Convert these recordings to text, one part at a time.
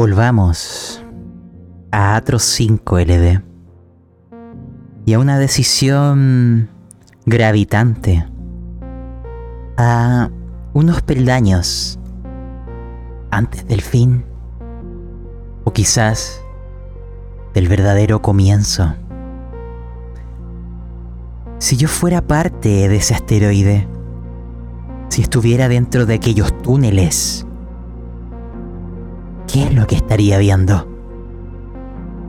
Volvamos a Atros 5 LD y a una decisión gravitante, a unos peldaños antes del fin o quizás del verdadero comienzo. Si yo fuera parte de ese asteroide, si estuviera dentro de aquellos túneles, ¿qué es lo que estaría viendo?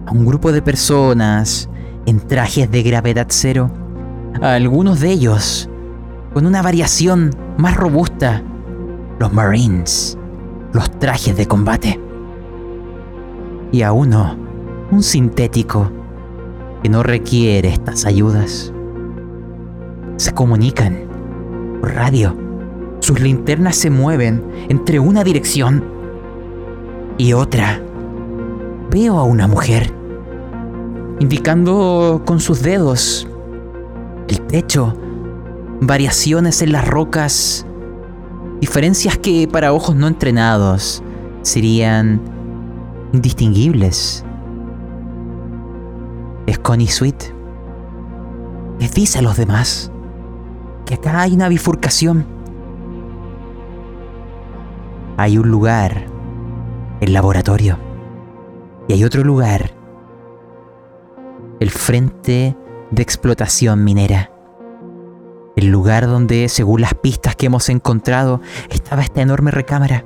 A un grupo de personas en trajes de gravedad cero, a algunos de ellos con una variación más robusta, los Marines, los trajes de combate. Y a uno, un sintético, que no requiere estas ayudas. Se comunican por radio. Sus linternas se mueven entre una dirección y otra. Veo a una mujer indicando con sus dedos el techo, variaciones en las rocas, diferencias que para ojos no entrenados serían indistinguibles. Es Connie Sweet. Les dice a los demás que acá hay una bifurcación. Hay un lugar, el laboratorio, y hay otro lugar, el frente de explotación minera. El lugar donde, según las pistas que hemos encontrado, estaba esta enorme recámara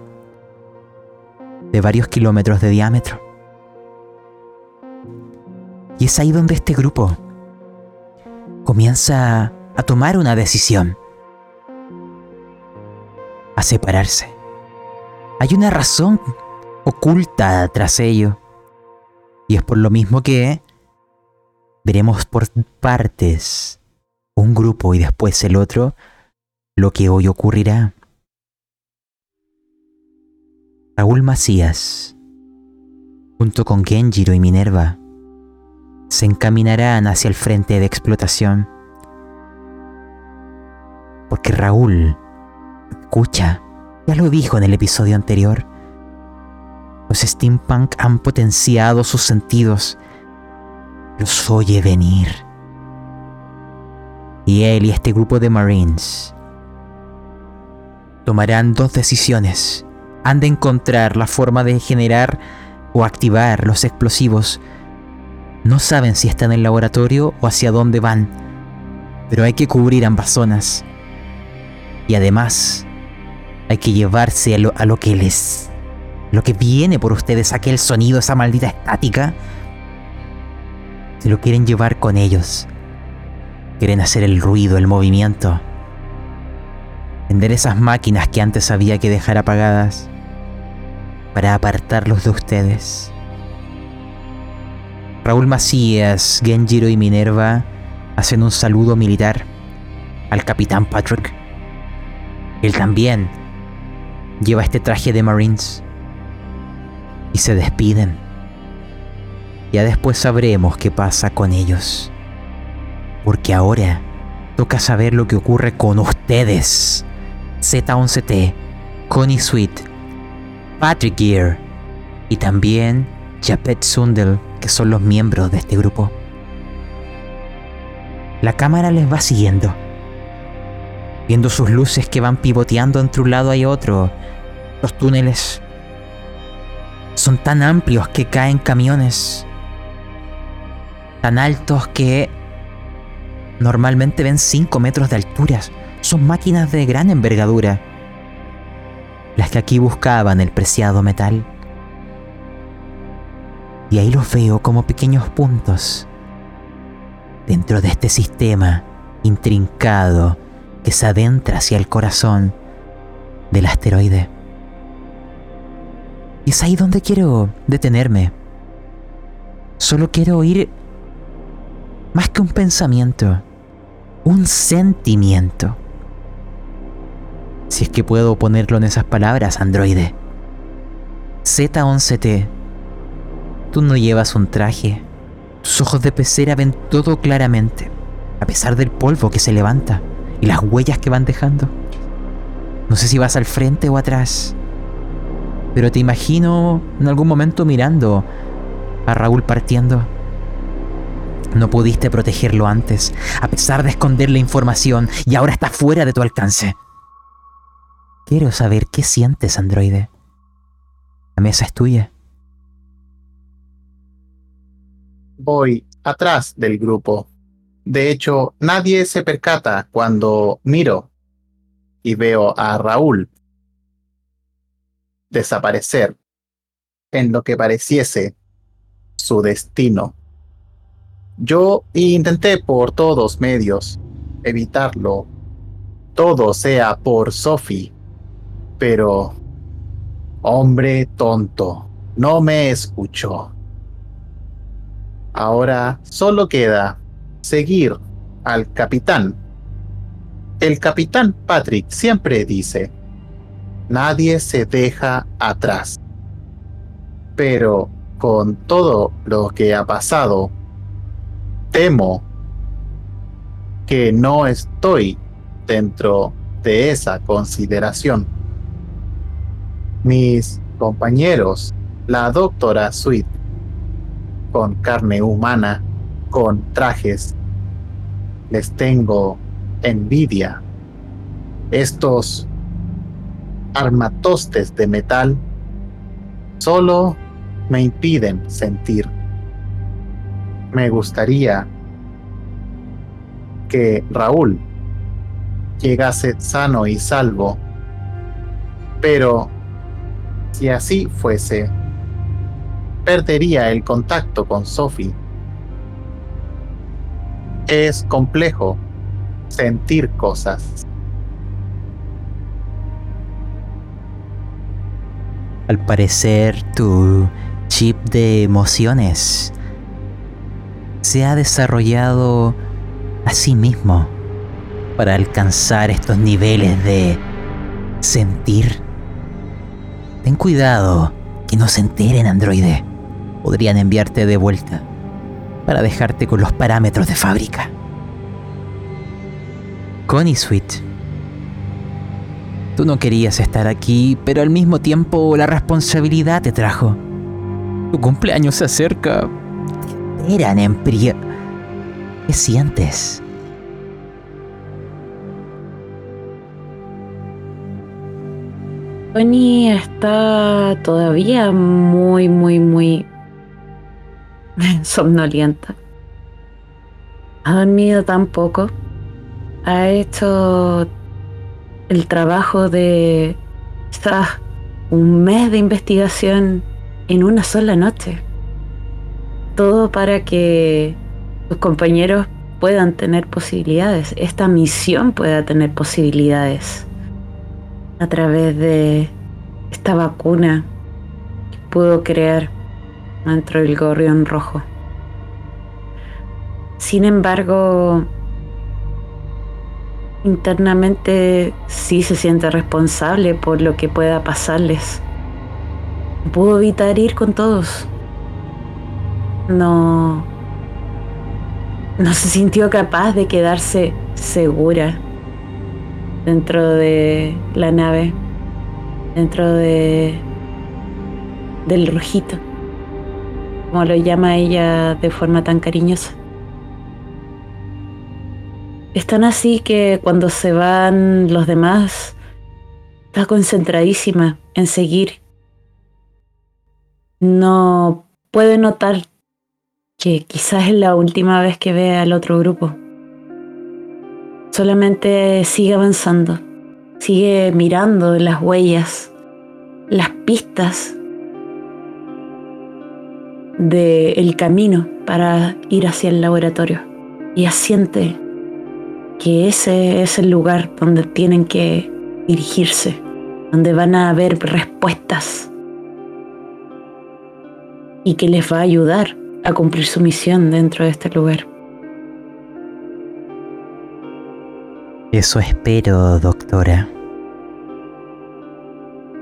de varios kilómetros de diámetro. Y es ahí donde este grupo comienza a tomar una decisión, a separarse. Hay una razón oculta tras ello. Y es por lo mismo que veremos por partes un grupo y después el otro lo que hoy ocurrirá. Raúl Macías, junto con Genjiro y Minerva, se encaminarán hacia el frente de explotación. Porque Raúl escucha, ya lo dijo en el episodio anterior, los steampunk han potenciado sus sentidos los oye venir. Y él y este grupo de Marines tomarán dos decisiones. Han de encontrar la forma de generar o activar los explosivos. No saben si están en el laboratorio o hacia dónde van, pero hay que cubrir ambas zonas. Y además, hay que llevarse a lo, a lo que les... Lo que viene por ustedes, aquel sonido, esa maldita estática, se lo quieren llevar con ellos. Quieren hacer el ruido, el movimiento. Vender esas máquinas que antes había que dejar apagadas para apartarlos de ustedes. Raúl Macías, Genjiro y Minerva hacen un saludo militar al capitán Patrick. Él también lleva este traje de Marines y se despiden. Ya después sabremos qué pasa con ellos. Porque ahora toca saber lo que ocurre con ustedes. Z11T, Connie Sweet, Patrick Gear y también Japet Sundel, que son los miembros de este grupo. La cámara les va siguiendo, viendo sus luces que van pivoteando entre un lado y otro. Los túneles son tan amplios que caen camiones tan altos que normalmente ven 5 metros de altura. Son máquinas de gran envergadura, las que aquí buscaban el preciado metal. Y ahí los veo como pequeños puntos dentro de este sistema intrincado que se adentra hacia el corazón del asteroide. Y es ahí donde quiero detenerme. Solo quiero oír más que un pensamiento, un sentimiento. Si es que puedo ponerlo en esas palabras, androide. Z11T, tú no llevas un traje. Tus ojos de pecera ven todo claramente, a pesar del polvo que se levanta y las huellas que van dejando. No sé si vas al frente o atrás, Pero te imagino en algún momento mirando a Raúl partiendo. No pudiste protegerlo antes, a pesar de esconder la información, y ahora está fuera de tu alcance. Quiero saber qué sientes, androide. La mesa es tuya. Voy atrás del grupo. De hecho, nadie se percata cuando miro y veo a Raúl desaparecer en lo que pareciese su destino. Yo intenté por todos medios evitarlo, todo sea por Sophie, pero hombre tonto, no me escuchó. Ahora solo queda seguir al capitán. El capitán Patrick siempre dice, nadie se deja atrás. Pero con todo lo que ha pasado, temo que no estoy dentro de esa consideración. Mis compañeros, la doctora Sweet, con carne humana, con trajes, les tengo envidia. Estos armatostes de metal solo me impiden sentir. Me gustaría que Raúl llegase sano y salvo, pero si así fuese, perdería el contacto con Sophie. Es complejo sentir cosas. Al parecer, tu chip de emociones se ha desarrollado a sí mismo para alcanzar estos niveles de sentir. Ten cuidado que no se enteren, androide. Podrían enviarte de vuelta para dejarte con los parámetros de fábrica. Connie Sweet Tú no querías estar aquí, pero al mismo tiempo la responsabilidad te trajo. Tu cumpleaños se acerca. Eran en ¿Qué sientes? Tony está todavía muy, muy, muy somnolienta. Ha dormido tan poco. Ha hecho el trabajo de un mes de investigación en una sola noche. Todo para que tus compañeros puedan tener posibilidades, esta misión pueda tener posibilidades a través de esta vacuna que pudo crear dentro del gorrión rojo. Sin embargo, internamente sí se siente responsable por lo que pueda pasarles. pudo evitar ir con todos. No. No se sintió capaz de quedarse segura dentro de la nave, dentro de. del rojito, como lo llama ella de forma tan cariñosa. Están así que cuando se van los demás, está concentradísima en seguir. No puede notar que quizás es la última vez que ve al otro grupo. Solamente sigue avanzando, sigue mirando las huellas, las pistas del camino para ir hacia el laboratorio y asiente que ese es el lugar donde tienen que dirigirse, donde van a haber respuestas y que les va a ayudar a cumplir su misión dentro de este lugar. Eso espero, doctora.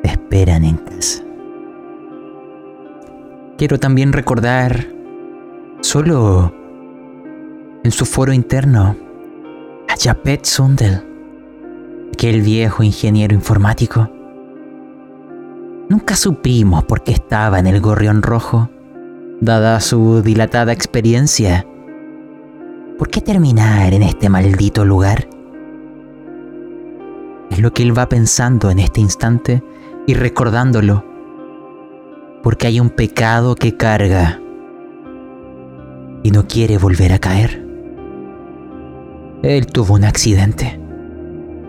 esperan en casa. Quiero también recordar, solo en su foro interno, Japet Sundel, aquel viejo ingeniero informático. Nunca supimos por qué estaba en el gorrión rojo, dada su dilatada experiencia. ¿Por qué terminar en este maldito lugar? Es lo que él va pensando en este instante y recordándolo, porque hay un pecado que carga y no quiere volver a caer. Él tuvo un accidente,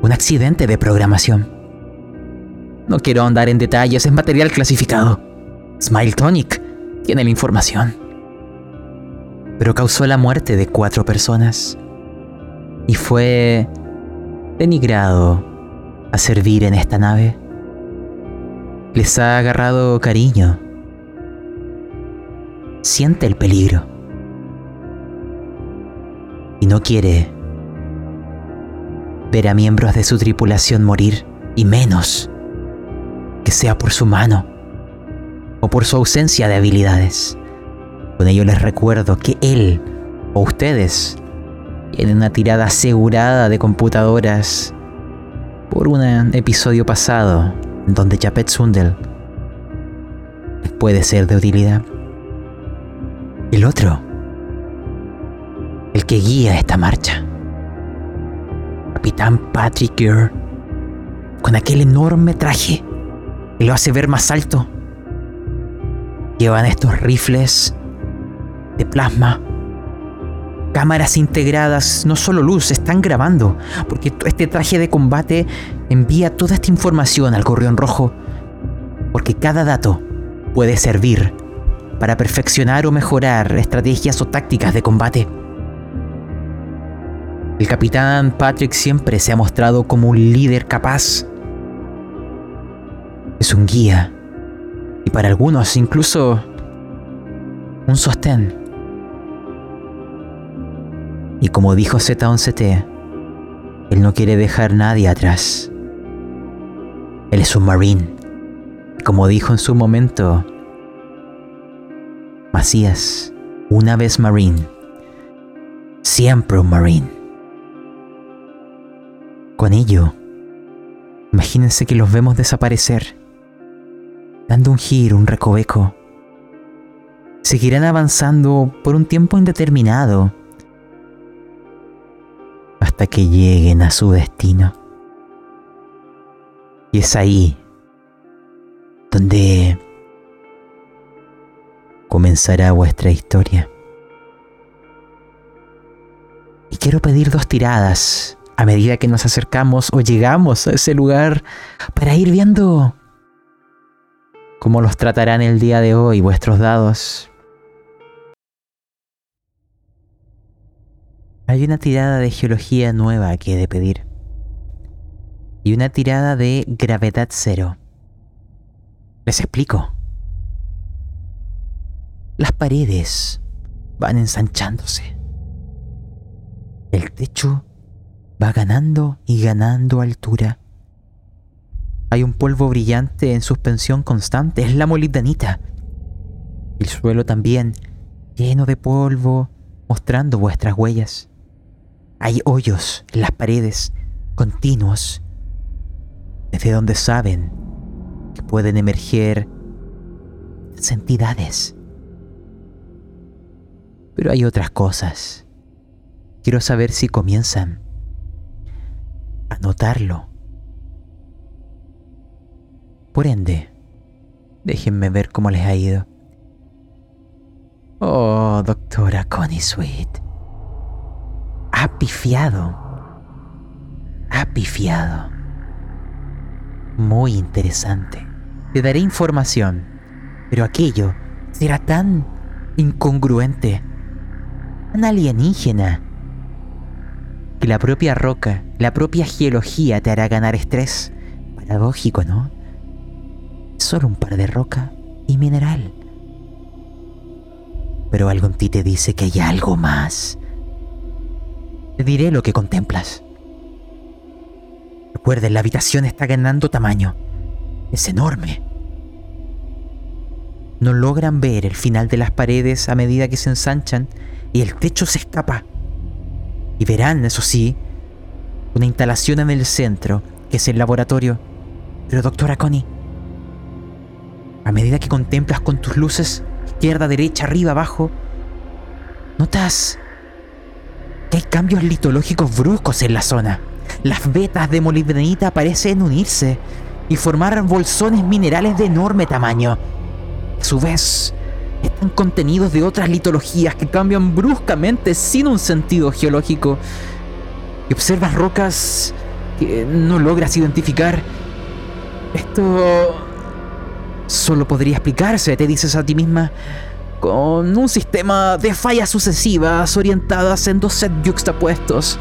un accidente de programación. No quiero ahondar en detalles, es material clasificado. Smile Tonic tiene la información. Pero causó la muerte de cuatro personas y fue denigrado a servir en esta nave. Les ha agarrado cariño. Siente el peligro. Y no quiere ver a miembros de su tripulación morir, y menos que sea por su mano o por su ausencia de habilidades. Con ello les recuerdo que él o ustedes tienen una tirada asegurada de computadoras por un episodio pasado en donde Japet Sundel puede ser de utilidad. El otro, el que guía esta marcha, Capitán Patrick Gere, con aquel enorme traje y lo hace ver más alto. Llevan estos rifles de plasma, cámaras integradas, no solo luz, están grabando, porque este traje de combate envía toda esta información al Correón Rojo, porque cada dato puede servir para perfeccionar o mejorar estrategias o tácticas de combate. El capitán Patrick siempre se ha mostrado como un líder capaz es un guía y para algunos incluso un sostén. Y como dijo Z11T, él no quiere dejar nadie atrás. Él es un marine. Como dijo en su momento Macías, una vez marine, siempre un marine. Con ello, imagínense que los vemos desaparecer dando un giro, un recoveco. Seguirán avanzando por un tiempo indeterminado hasta que lleguen a su destino. Y es ahí donde comenzará vuestra historia. Y quiero pedir dos tiradas a medida que nos acercamos o llegamos a ese lugar para ir viendo cómo los tratarán el día de hoy vuestros dados. Hay una tirada de geología nueva que he de pedir. Y una tirada de gravedad cero. Les explico. Las paredes van ensanchándose. El techo va ganando y ganando altura. Hay un polvo brillante en suspensión constante, es la molibdanita. El suelo también, lleno de polvo, mostrando vuestras huellas. Hay hoyos en las paredes, continuos, desde donde saben que pueden emerger entidades. Pero hay otras cosas. Quiero saber si comienzan notarlo por ende, déjenme ver cómo les ha ido. Oh, doctora Connie Sweet. Ha pifiado. Ha pifiado. Muy interesante. Te daré información, pero aquello será tan incongruente, tan alienígena, que la propia roca, la propia geología te hará ganar estrés. Paradójico, ¿no? solo un par de roca y mineral. Pero algo en ti te dice que hay algo más. Te diré lo que contemplas. Recuerden, la habitación está ganando tamaño. Es enorme. No logran ver el final de las paredes a medida que se ensanchan y el techo se escapa. Y verán, eso sí, una instalación en el centro, que es el laboratorio. Pero doctora Connie, A medida que contemplas con tus luces, izquierda, derecha, arriba, abajo, notas que hay cambios litológicos bruscos en la zona. Las vetas de molibdenita parecen unirse y formar bolsones minerales de enorme tamaño. A su vez, están contenidos de otras litologías que cambian bruscamente sin un sentido geológico. Y observas rocas que no logras identificar. Esto solo podría explicarse, te dices a ti misma, con un sistema de fallas sucesivas orientadas en dos sets yuxtapuestos.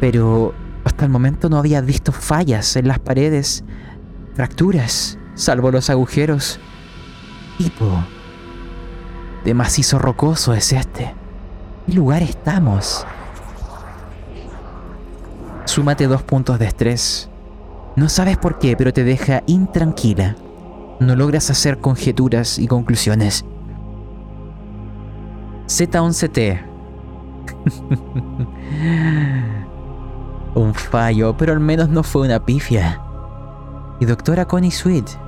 Pero hasta el momento no había visto fallas en las paredes, fracturas, salvo los agujeros. Tipo de macizo rocoso es este. ¿Qué lugar estamos? Súmate dos puntos de estrés. No sabes por qué, pero te deja intranquila. No logras hacer conjeturas y conclusiones. Z11T. Un fallo, pero al menos no fue una pifia. Y doctora Connie Sweet.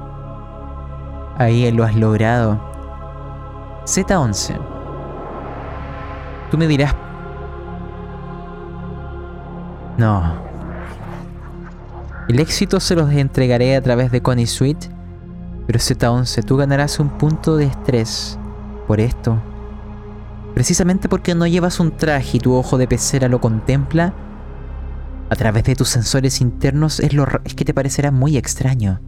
Ahí lo has logrado. Z11. Tú me dirás... No. El éxito se los entregaré a través de Connie Sweet. Pero Z11, tú ganarás un punto de estrés por esto. Precisamente porque no llevas un traje y tu ojo de pecera lo contempla, a través de tus sensores internos es, lo, es que te parecerá muy extraño.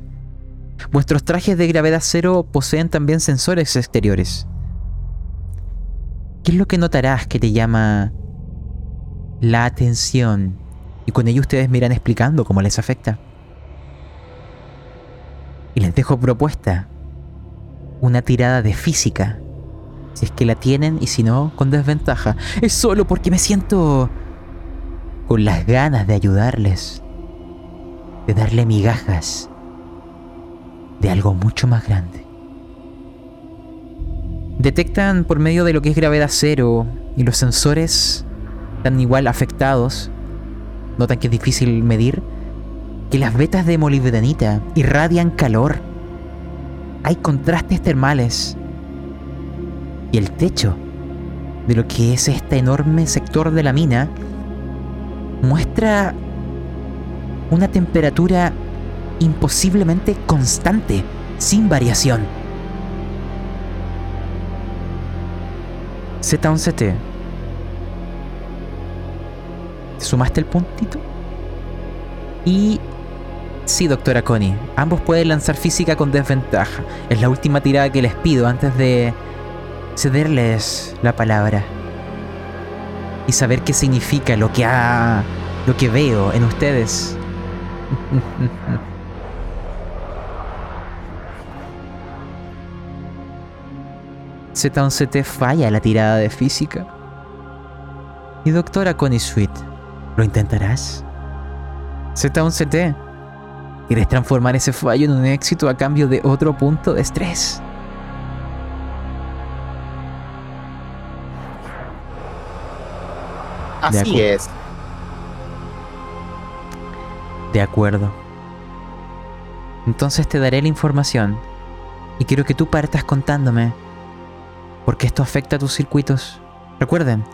Vuestros trajes de gravedad cero poseen también sensores exteriores. ¿Qué es lo que notarás que te llama la atención? Y con ello ustedes me irán explicando cómo les afecta. Y les dejo propuesta. Una tirada de física. Si es que la tienen y si no, con desventaja. Es solo porque me siento con las ganas de ayudarles. De darle migajas de algo mucho más grande. Detectan por medio de lo que es gravedad cero y los sensores están igual afectados, notan que es difícil medir, que las vetas de molibdenita irradian calor. Hay contrastes termales. Y el techo de lo que es este enorme sector de la mina muestra una temperatura imposiblemente constante, sin variación. Z11T. ¿Sumaste el puntito? Y... Sí, doctora Connie. Ambos pueden lanzar física con desventaja. Es la última tirada que les pido antes de cederles la palabra. Y saber qué significa lo que ha... lo que veo en ustedes. Z11T falla la tirada de física. Y doctora Connie Sweet, ¿lo intentarás? Z11T, ¿quieres transformar ese fallo en un éxito a cambio de otro punto de estrés? Así es. De acuerdo. Entonces te daré la información y quiero que tú partas contándome porque esto afecta a tus circuitos. Recuerden,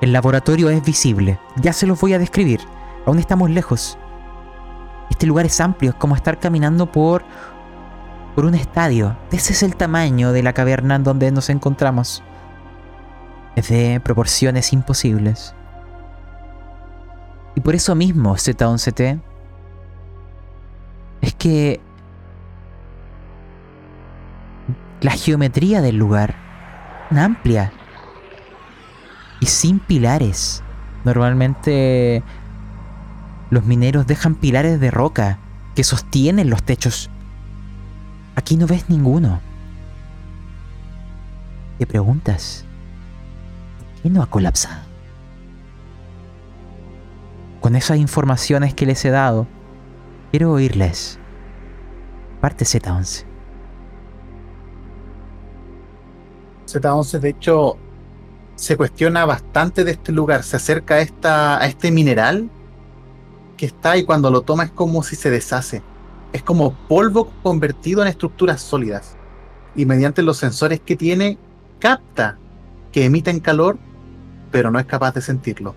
el laboratorio es visible, ya se los voy a describir, aún estamos lejos. Este lugar es amplio, es como estar caminando por por un estadio. Ese es el tamaño de la caverna en donde nos encontramos. Es de proporciones imposibles. Y por eso mismo, Z11T, es que la geometría del lugar, amplia y sin pilares. Normalmente los mineros dejan pilares de roca que sostienen los techos. Aquí no ves ninguno. Te preguntas, ¿por qué no ha colapsado? Con esas informaciones que les he dado, quiero oírles. Parte Z11. Z11, de hecho, se cuestiona bastante de este lugar. Se acerca a, este mineral que está y cuando lo toma es como si se deshace. es como polvo convertido en estructuras sólidas. Y mediante los sensores que tiene, capta que emiten calor, pero no es capaz de sentirlo.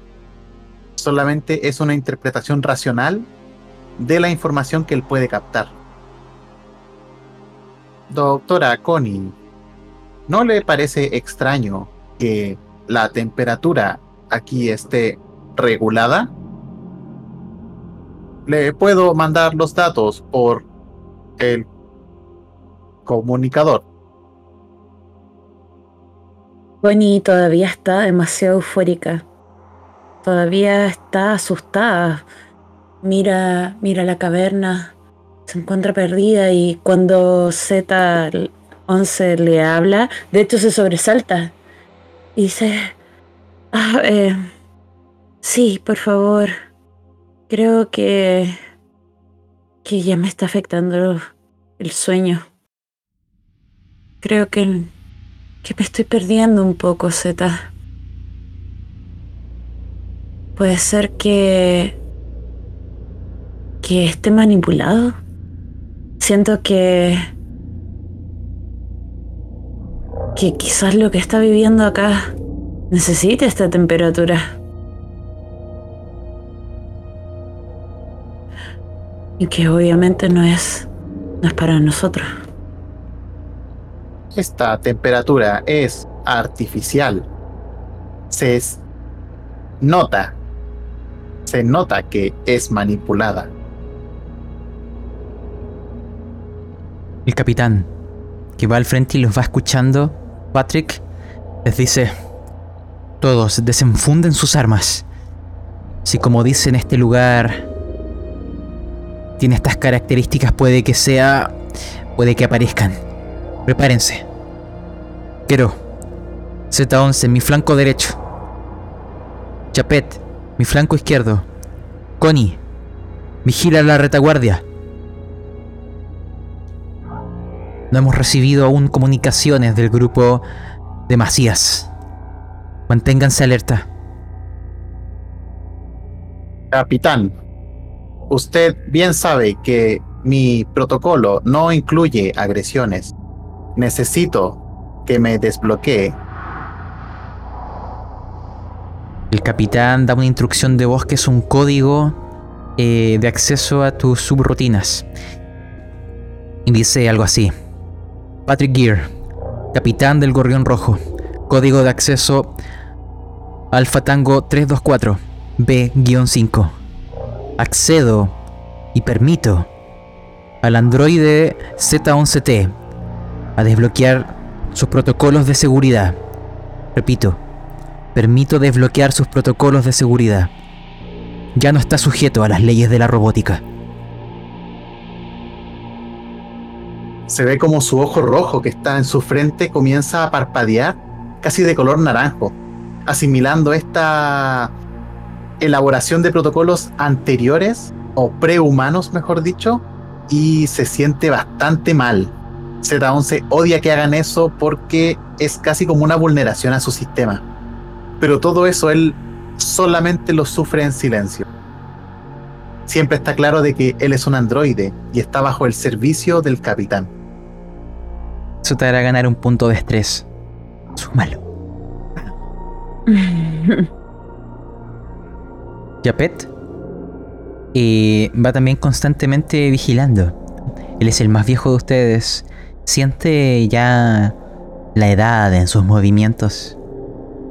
Solamente es una interpretación racional de la información que él puede captar. Doctora Connie, ¿no le parece extraño que la temperatura aquí esté regulada? Le puedo mandar los datos por el comunicador. Connie todavía está demasiado eufórica. Todavía está asustada. Mira, mira la caverna. Se encuentra perdida y cuando Z11 le habla, de hecho se sobresalta. Y dice, ah, eh, sí, por favor. Creo que que ya me está afectando el sueño. Creo que que me estoy perdiendo un poco, Z. Puede ser que. que esté manipulado. Siento que. Que quizás lo que está viviendo acá necesite esta temperatura. Y que obviamente no es. no es para nosotros. Esta temperatura es artificial. Se nota. Se nota que es manipulada. El capitán, que va al frente y los va escuchando, Patrick, les dice, todos desenfunden sus armas. Si como dice en este lugar, tiene estas características, puede que sea, puede que aparezcan. Prepárense. Quiero. Z11, mi flanco derecho. Chapet, mi flanco izquierdo. Connie, vigila la retaguardia. No hemos recibido aún comunicaciones del grupo de Macías. Manténganse alerta. Capitán, usted bien sabe que mi protocolo no incluye agresiones. Necesito que me desbloquee. El capitán da una instrucción de voz que es un código eh, de acceso a tus subrutinas. Y dice algo así. Patrick Gear, capitán del Gorrión Rojo. Código de acceso Alfa Tango 324 B-5. Accedo y permito al androide Z11T a desbloquear sus protocolos de seguridad. Repito, permito desbloquear sus protocolos de seguridad. Ya no está sujeto a las leyes de la robótica. Se ve como su ojo rojo que está en su frente comienza a parpadear, casi de color naranjo, asimilando esta elaboración de protocolos anteriores o prehumanos, mejor dicho, y se siente bastante mal. Z11 odia que hagan eso porque es casi como una vulneración a su sistema. Pero todo eso él solamente lo sufre en silencio. Siempre está claro de que él es un androide y está bajo el servicio del capitán. Eso te hará ganar un punto de estrés. Súmalo. Yapet y va también constantemente vigilando. Él es el más viejo de ustedes Siente ya la edad en sus movimientos.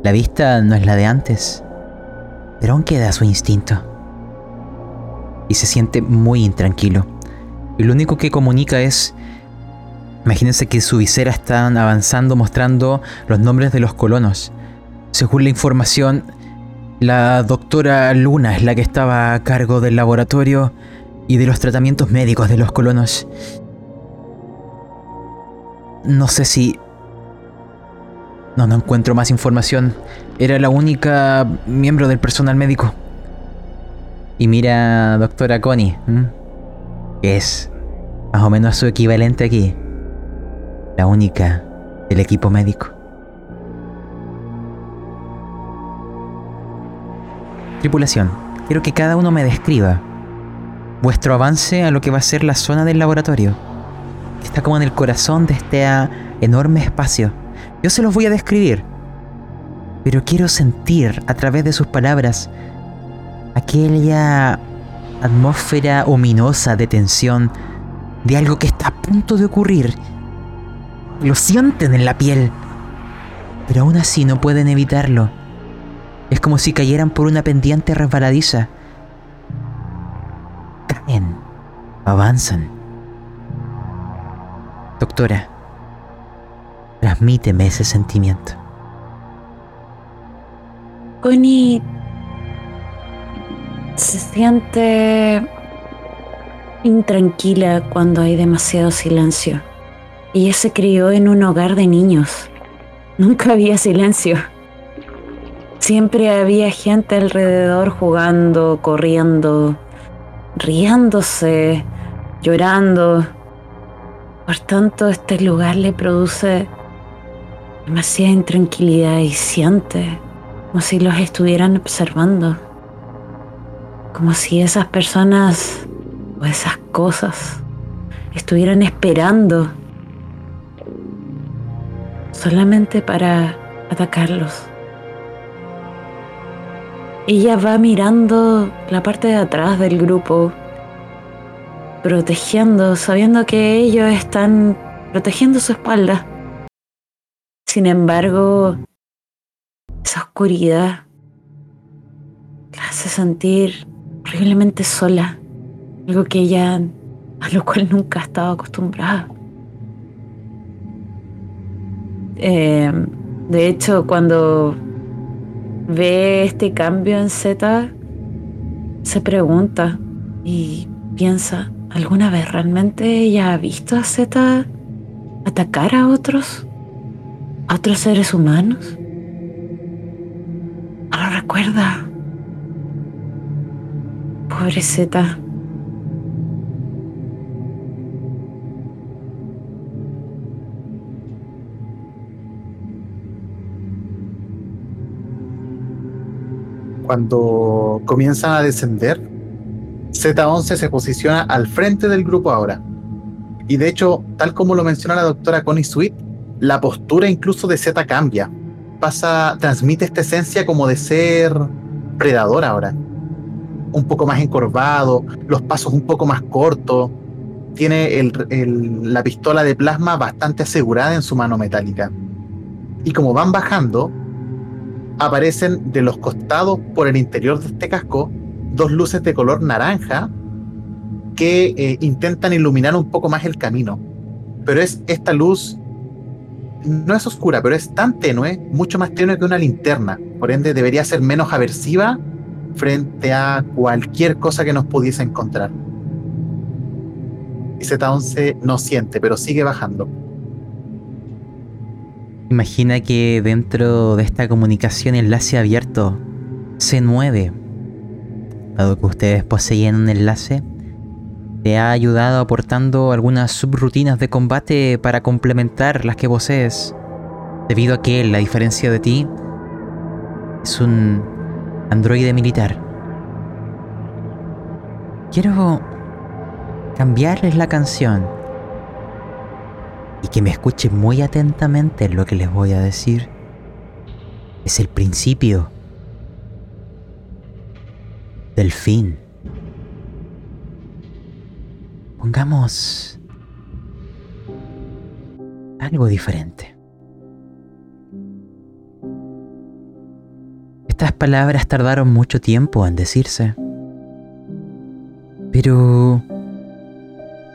La vista no es la de antes, pero aún queda su instinto. Y se siente muy intranquilo. Y lo único que comunica es... Imagínense que su visera está avanzando mostrando los nombres de los colonos. Según la información, la doctora Luna es la que estaba a cargo del laboratorio y de los tratamientos médicos de los colonos. No sé si... No, no encuentro más información. Era la única miembro del personal médico. Y mira, doctora Connie, que es más o menos su equivalente aquí. La única del equipo médico. Tripulación, quiero que cada uno me describa vuestro avance a lo que va a ser la zona del laboratorio. Está como en el corazón de este enorme espacio. Yo se los voy a describir, pero quiero sentir a través de sus palabras aquella atmósfera ominosa de tensión de algo que está a punto de ocurrir. Lo sienten en la piel, pero aún así no pueden evitarlo. Es como si cayeran por una pendiente resbaladiza. Caen, avanzan. Doctora, transmíteme ese sentimiento. Connie se siente intranquila cuando hay demasiado silencio. Ella se crió en un hogar de niños. Nunca había silencio. Siempre había gente alrededor jugando, corriendo, riéndose, llorando. Por tanto, este lugar le produce demasiada intranquilidad y siente como si los estuvieran observando. Como si esas personas o esas cosas estuvieran esperando solamente para atacarlos. Ella va mirando la parte de atrás del grupo protegiendo, sabiendo que ellos están protegiendo su espalda. Sin embargo, esa oscuridad la hace sentir horriblemente sola, algo que ella a lo cual nunca ha estado acostumbrada. Eh, de hecho, cuando ve este cambio en Z, se pregunta y piensa, ¿Alguna vez realmente ella ha visto a Z atacar a otros? ¿A otros seres humanos? No lo recuerda. Pobre Z. Cuando comienzan a descender, Z11 se posiciona al frente del grupo ahora. Y de hecho, tal como lo menciona la doctora Connie Sweet, la postura incluso de Z cambia. Pasa, transmite esta esencia como de ser predador ahora. Un poco más encorvado, los pasos un poco más cortos. Tiene la pistola de plasma bastante asegurada en su mano metálica. Y como van bajando, aparecen de los costados por el interior de este casco dos luces de color naranja que eh, intentan iluminar un poco más el camino. Pero es esta luz, no es oscura, pero es tan tenue, mucho más tenue que una linterna. Por ende, debería ser menos aversiva frente a cualquier cosa que nos pudiese encontrar. Y Z11 no siente, pero sigue bajando. Imagina que dentro de esta comunicación enlace abierto se mueve dado que ustedes poseían un enlace, te ha ayudado aportando algunas subrutinas de combate para complementar las que posees, debido a que la diferencia de ti es un androide militar. Quiero cambiarles la canción y que me escuchen muy atentamente lo que les voy a decir. Es el principio del fin. Pongamos algo diferente. Estas palabras tardaron mucho tiempo en decirse. Pero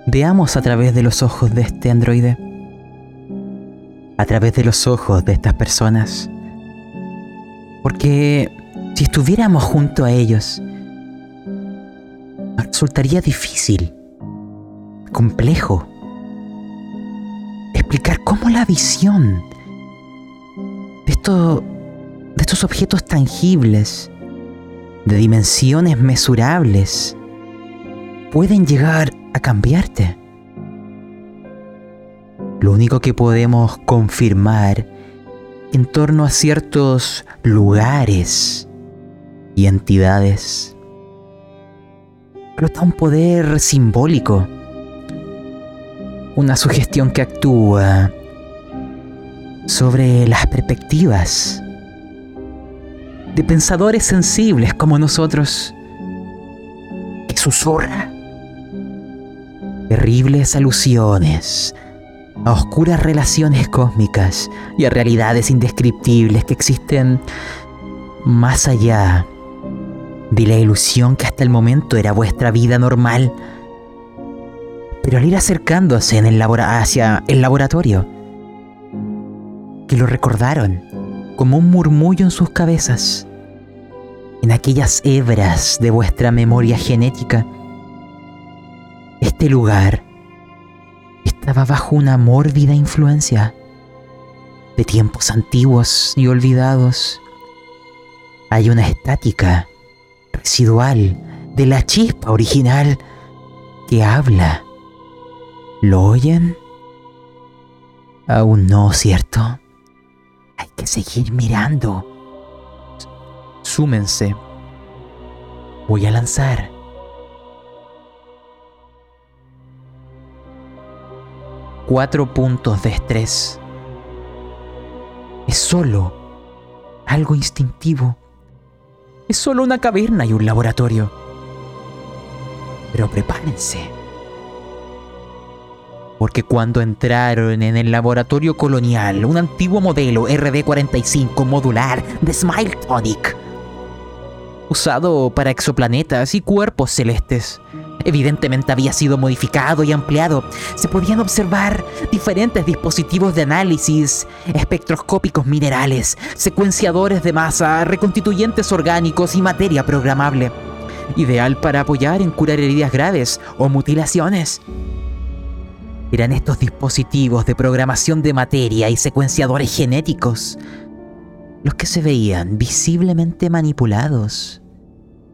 veamos a través de los ojos de este androide, a través de los ojos de estas personas. Porque si estuviéramos junto a ellos, resultaría difícil, complejo, explicar cómo la visión de, estos objetos tangibles, de dimensiones mesurables, pueden llegar a cambiarte. Lo único que podemos confirmar en torno a ciertos lugares y entidades brota un poder simbólico. Una sugestión que actúa sobre las perspectivas de pensadores sensibles como nosotros. Que susurra terribles alusiones a oscuras relaciones cósmicas y a realidades indescriptibles que existen más allá de la ilusión que hasta el momento era vuestra vida normal. Pero al ir acercándose en el hacia el laboratorio, que lo recordaron como un murmullo en sus cabezas, en aquellas hebras de vuestra memoria genética, este lugar estaba bajo una mórbida influencia de tiempos antiguos y olvidados. Hay una estática residual de la chispa original que habla. ¿Lo oyen? Aún no, ¿cierto? Hay que seguir mirando. Súmense. Voy a lanzar. Cuatro puntos de estrés. Es solo algo instintivo es solo una caverna y un laboratorio. Pero prepárense. Porque cuando entraron en el laboratorio colonial, un antiguo modelo RD-45 modular de Smile Tonic, usado para exoplanetas y cuerpos celestes, evidentemente había sido modificado y ampliado. Se podían observar diferentes dispositivos de análisis, espectroscópicos minerales, secuenciadores de masa, reconstituyentes orgánicos y materia programable. Ideal para apoyar en curar heridas graves o mutilaciones. Eran estos dispositivos de programación de materia y secuenciadores genéticos los que se veían visiblemente manipulados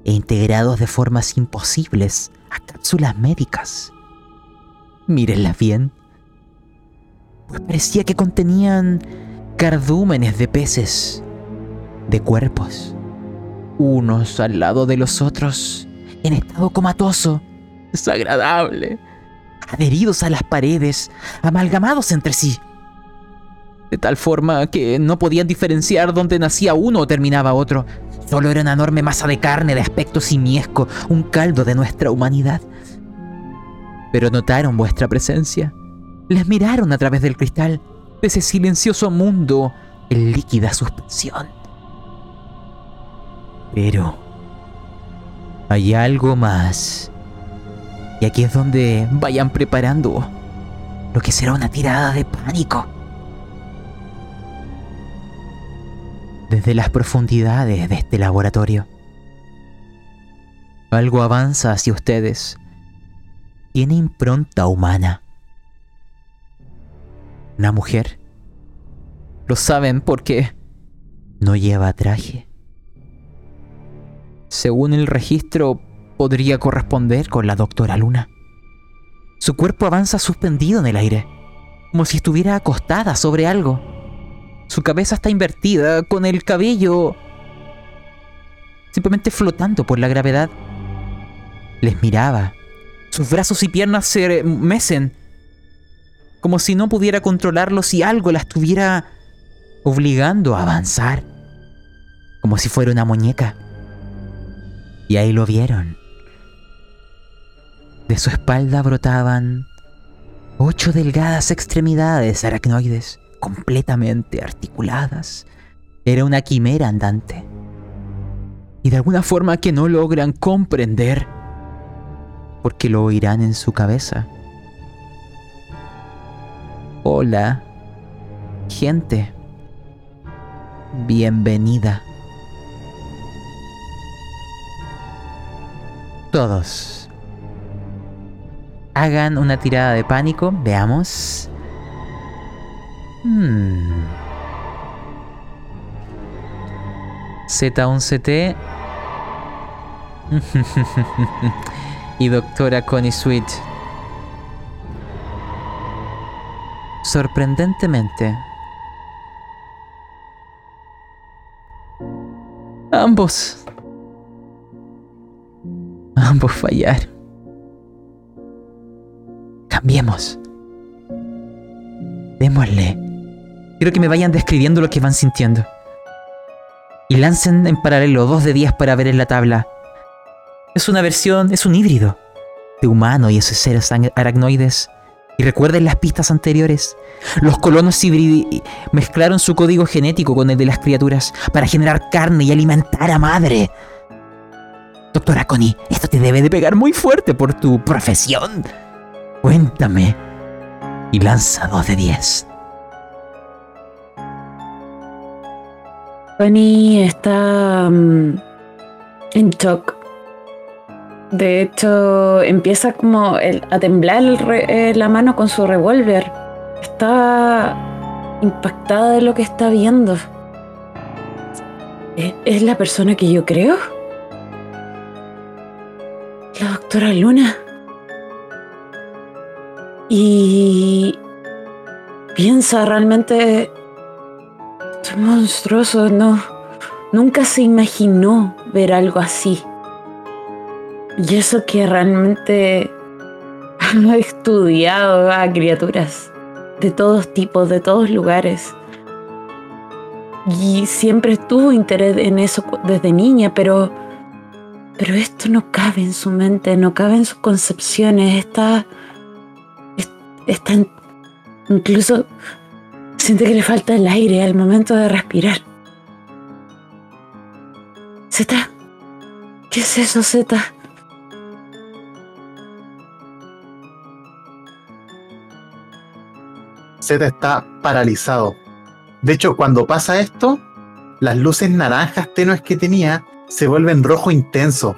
e integrados de formas imposibles a cápsulas médicas. Mírenlas bien, pues parecía que contenían cardúmenes de peces, de cuerpos, unos al lado de los otros, en estado comatoso, desagradable, adheridos a las paredes, amalgamados entre sí, de tal forma que no podían diferenciar dónde nacía uno o terminaba otro. Solo era una enorme masa de carne de aspecto simiesco, un caldo de nuestra humanidad. Pero notaron vuestra presencia. Les miraron a través del cristal de ese silencioso mundo en líquida suspensión. Pero hay algo más. Y aquí es donde vayan preparando lo que será una tirada de pánico. Desde las profundidades de este laboratorio. Algo avanza hacia ustedes. Tiene impronta humana. Una mujer. Lo saben porque no lleva traje. Según el registro, podría corresponder con la doctora Luna. Su cuerpo avanza suspendido en el aire, como si estuviera acostada sobre algo. Su cabeza está invertida, con el cabello simplemente flotando por la gravedad. Les miraba. Sus brazos y piernas se mecen, como si no pudiera controlarlo si algo la estuviera obligando a avanzar, como si fuera una muñeca. Y ahí lo vieron. De su espalda brotaban ocho delgadas extremidades aracnoides completamente articuladas. Era una quimera andante. Y de alguna forma que no logran comprender, porque lo oirán en su cabeza. Hola, gente. Bienvenida. Todos. Hagan una tirada de pánico, veamos. Hmm. Z11T. y doctora Connie Sweet. Sorprendentemente. Ambos. Ambos fallaron. Cambiemos. Démosle. Quiero que me vayan describiendo lo que van sintiendo. Y lancen en paralelo dos de 10 para ver en la tabla. Es una versión, es un híbrido de humano y esos seres aracnoides. Y recuerden las pistas anteriores. Los colonos mezclaron su código genético con el de las criaturas para generar carne y alimentar a madre. Doctora Connie, esto te debe de pegar muy fuerte por tu profesión. Cuéntame. Y lanza dos de 10. Connie está mm, en shock de hecho, empieza como a temblar eh, la mano con su revólver. Está impactada de lo que está viendo. ¿Es la persona que yo creo? La doctora Luna. Y piensa realmente... Monstruoso, no. Nunca se imaginó ver algo así. Y eso que realmente ha estudiado a criaturas de todos tipos, de todos lugares. Y siempre tuvo interés en eso desde niña, pero, pero esto no cabe en su mente, no cabe en sus concepciones. Está, está incluso siente que le falta el aire al momento de respirar. Zeta, ¿qué es eso, Zeta? Z está paralizado. De hecho, cuando pasa esto, las luces naranjas tenues que tenía se vuelven rojo intenso.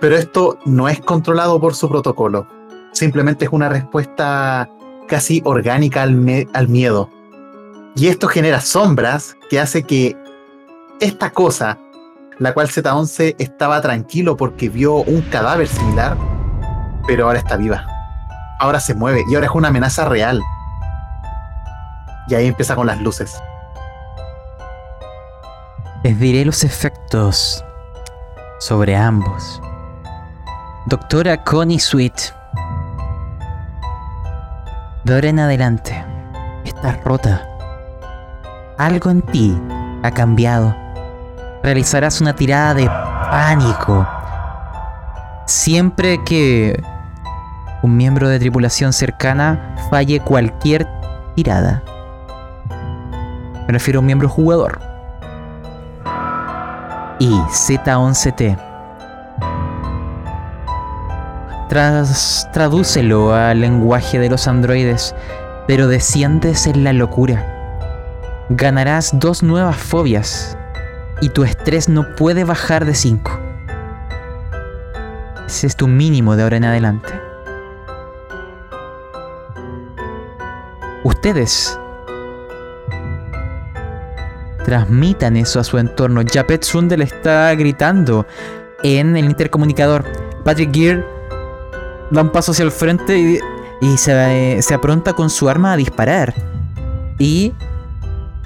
Pero esto no es controlado por su protocolo. Simplemente es una respuesta casi orgánica al, al miedo. Y esto genera sombras que hace que esta cosa, la cual Z11 estaba tranquilo porque vio un cadáver similar, pero ahora está viva. Ahora se mueve y ahora es una amenaza real. Y ahí empieza con las luces. Les diré los efectos sobre ambos. Doctora Connie Sweet. De ahora en adelante, estás rota. Algo en ti ha cambiado. Realizarás una tirada de pánico. Siempre que un miembro de tripulación cercana falle cualquier tirada. Me refiero a un miembro jugador. Y Z11T. Tras, tradúcelo al lenguaje de los androides, pero desciendes en la locura. Ganarás dos nuevas fobias y tu estrés no puede bajar de 5. Ese es tu mínimo de ahora en adelante. Ustedes transmitan eso a su entorno. Japet Sunde le está gritando en el intercomunicador. Patrick Gear da un paso hacia el frente y, se, se apronta con su arma a disparar. Y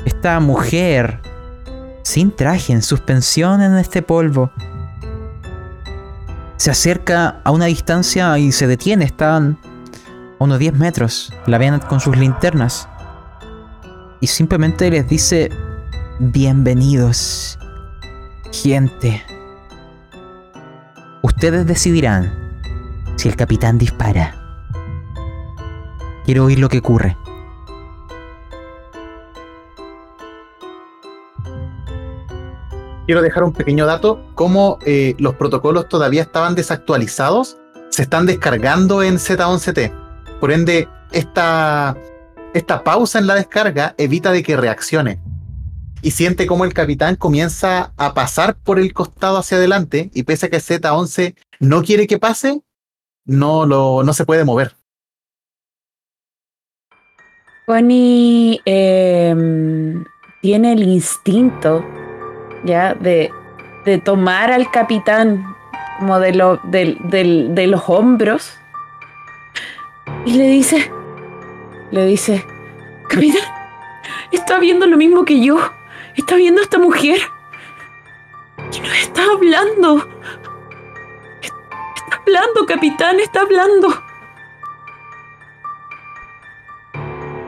esta mujer, sin traje, en suspensión en este polvo, se acerca a una distancia y se detiene. Están a unos 10 metros. La ven con sus linternas. Y simplemente les dice, Bienvenidos, gente. Ustedes decidirán si el capitán dispara. Quiero oír lo que ocurre. Quiero dejar un pequeño dato, como eh, los protocolos todavía estaban desactualizados, se están descargando en Z11T. Por ende, esta, esta pausa en la descarga evita de que reaccione y siente como el capitán comienza a pasar por el costado hacia adelante y pese a que Z11 no quiere que pase, no, lo, no se puede mover. Connie em, tiene el instinto ya de, de, tomar al capitán como de, lo, de, de los hombros y le dice, le dice, capitán, está viendo lo mismo que yo está viendo a esta mujer que nos está hablando. hablando, capitán, está hablando.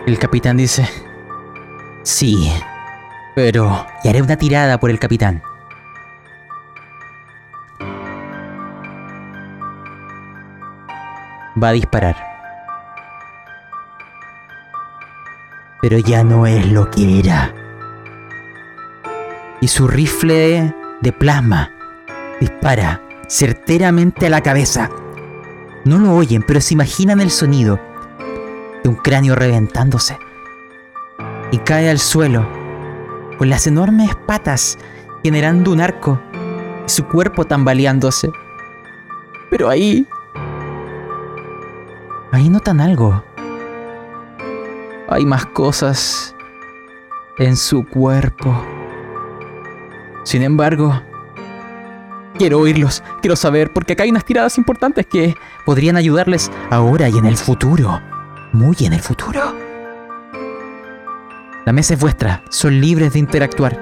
El capitán dice, sí, pero... Y haré una tirada por el capitán. Va a disparar. Pero ya no es lo que era. Y su rifle de plasma dispara certeramente a la cabeza. No lo oyen, pero se imaginan el sonido de un cráneo reventándose. Y cae al suelo, con las enormes patas generando un arco y su cuerpo tambaleándose. Pero ahí... Ahí notan algo. Hay más cosas en su cuerpo. Sin embargo, quiero oírlos, quiero saber, porque acá hay unas tiradas importantes que podrían ayudarles ahora y en el futuro. Muy en el futuro. La mesa es vuestra, son libres de interactuar.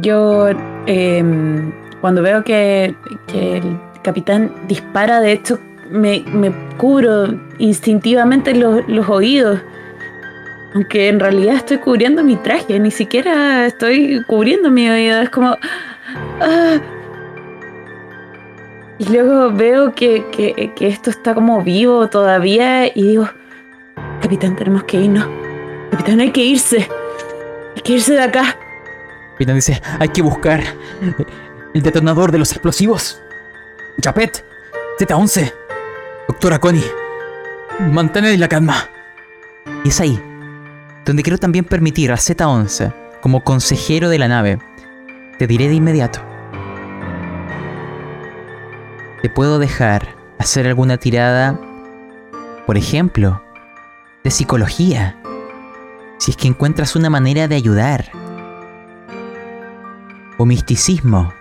Yo, em, cuando veo que, que el capitán dispara, de hecho, me, me cubro instintivamente los, los oídos. Aunque en realidad estoy cubriendo mi traje, ni siquiera estoy cubriendo mi oído. Es como. ah. Y luego veo que, que- que esto está como vivo todavía y digo: Capitán, tenemos que irnos. Capitán, hay que irse. Hay que irse de acá. Capitán dice, hay que buscar el detonador de los explosivos. Japet, Z11, doctora Connie, mantened la calma. Y es ahí, donde quiero también permitir a Z11, como consejero de la nave, te diré de inmediato. Te puedo dejar hacer alguna tirada, por ejemplo, de psicología, si es que encuentras una manera de ayudar o misticismo.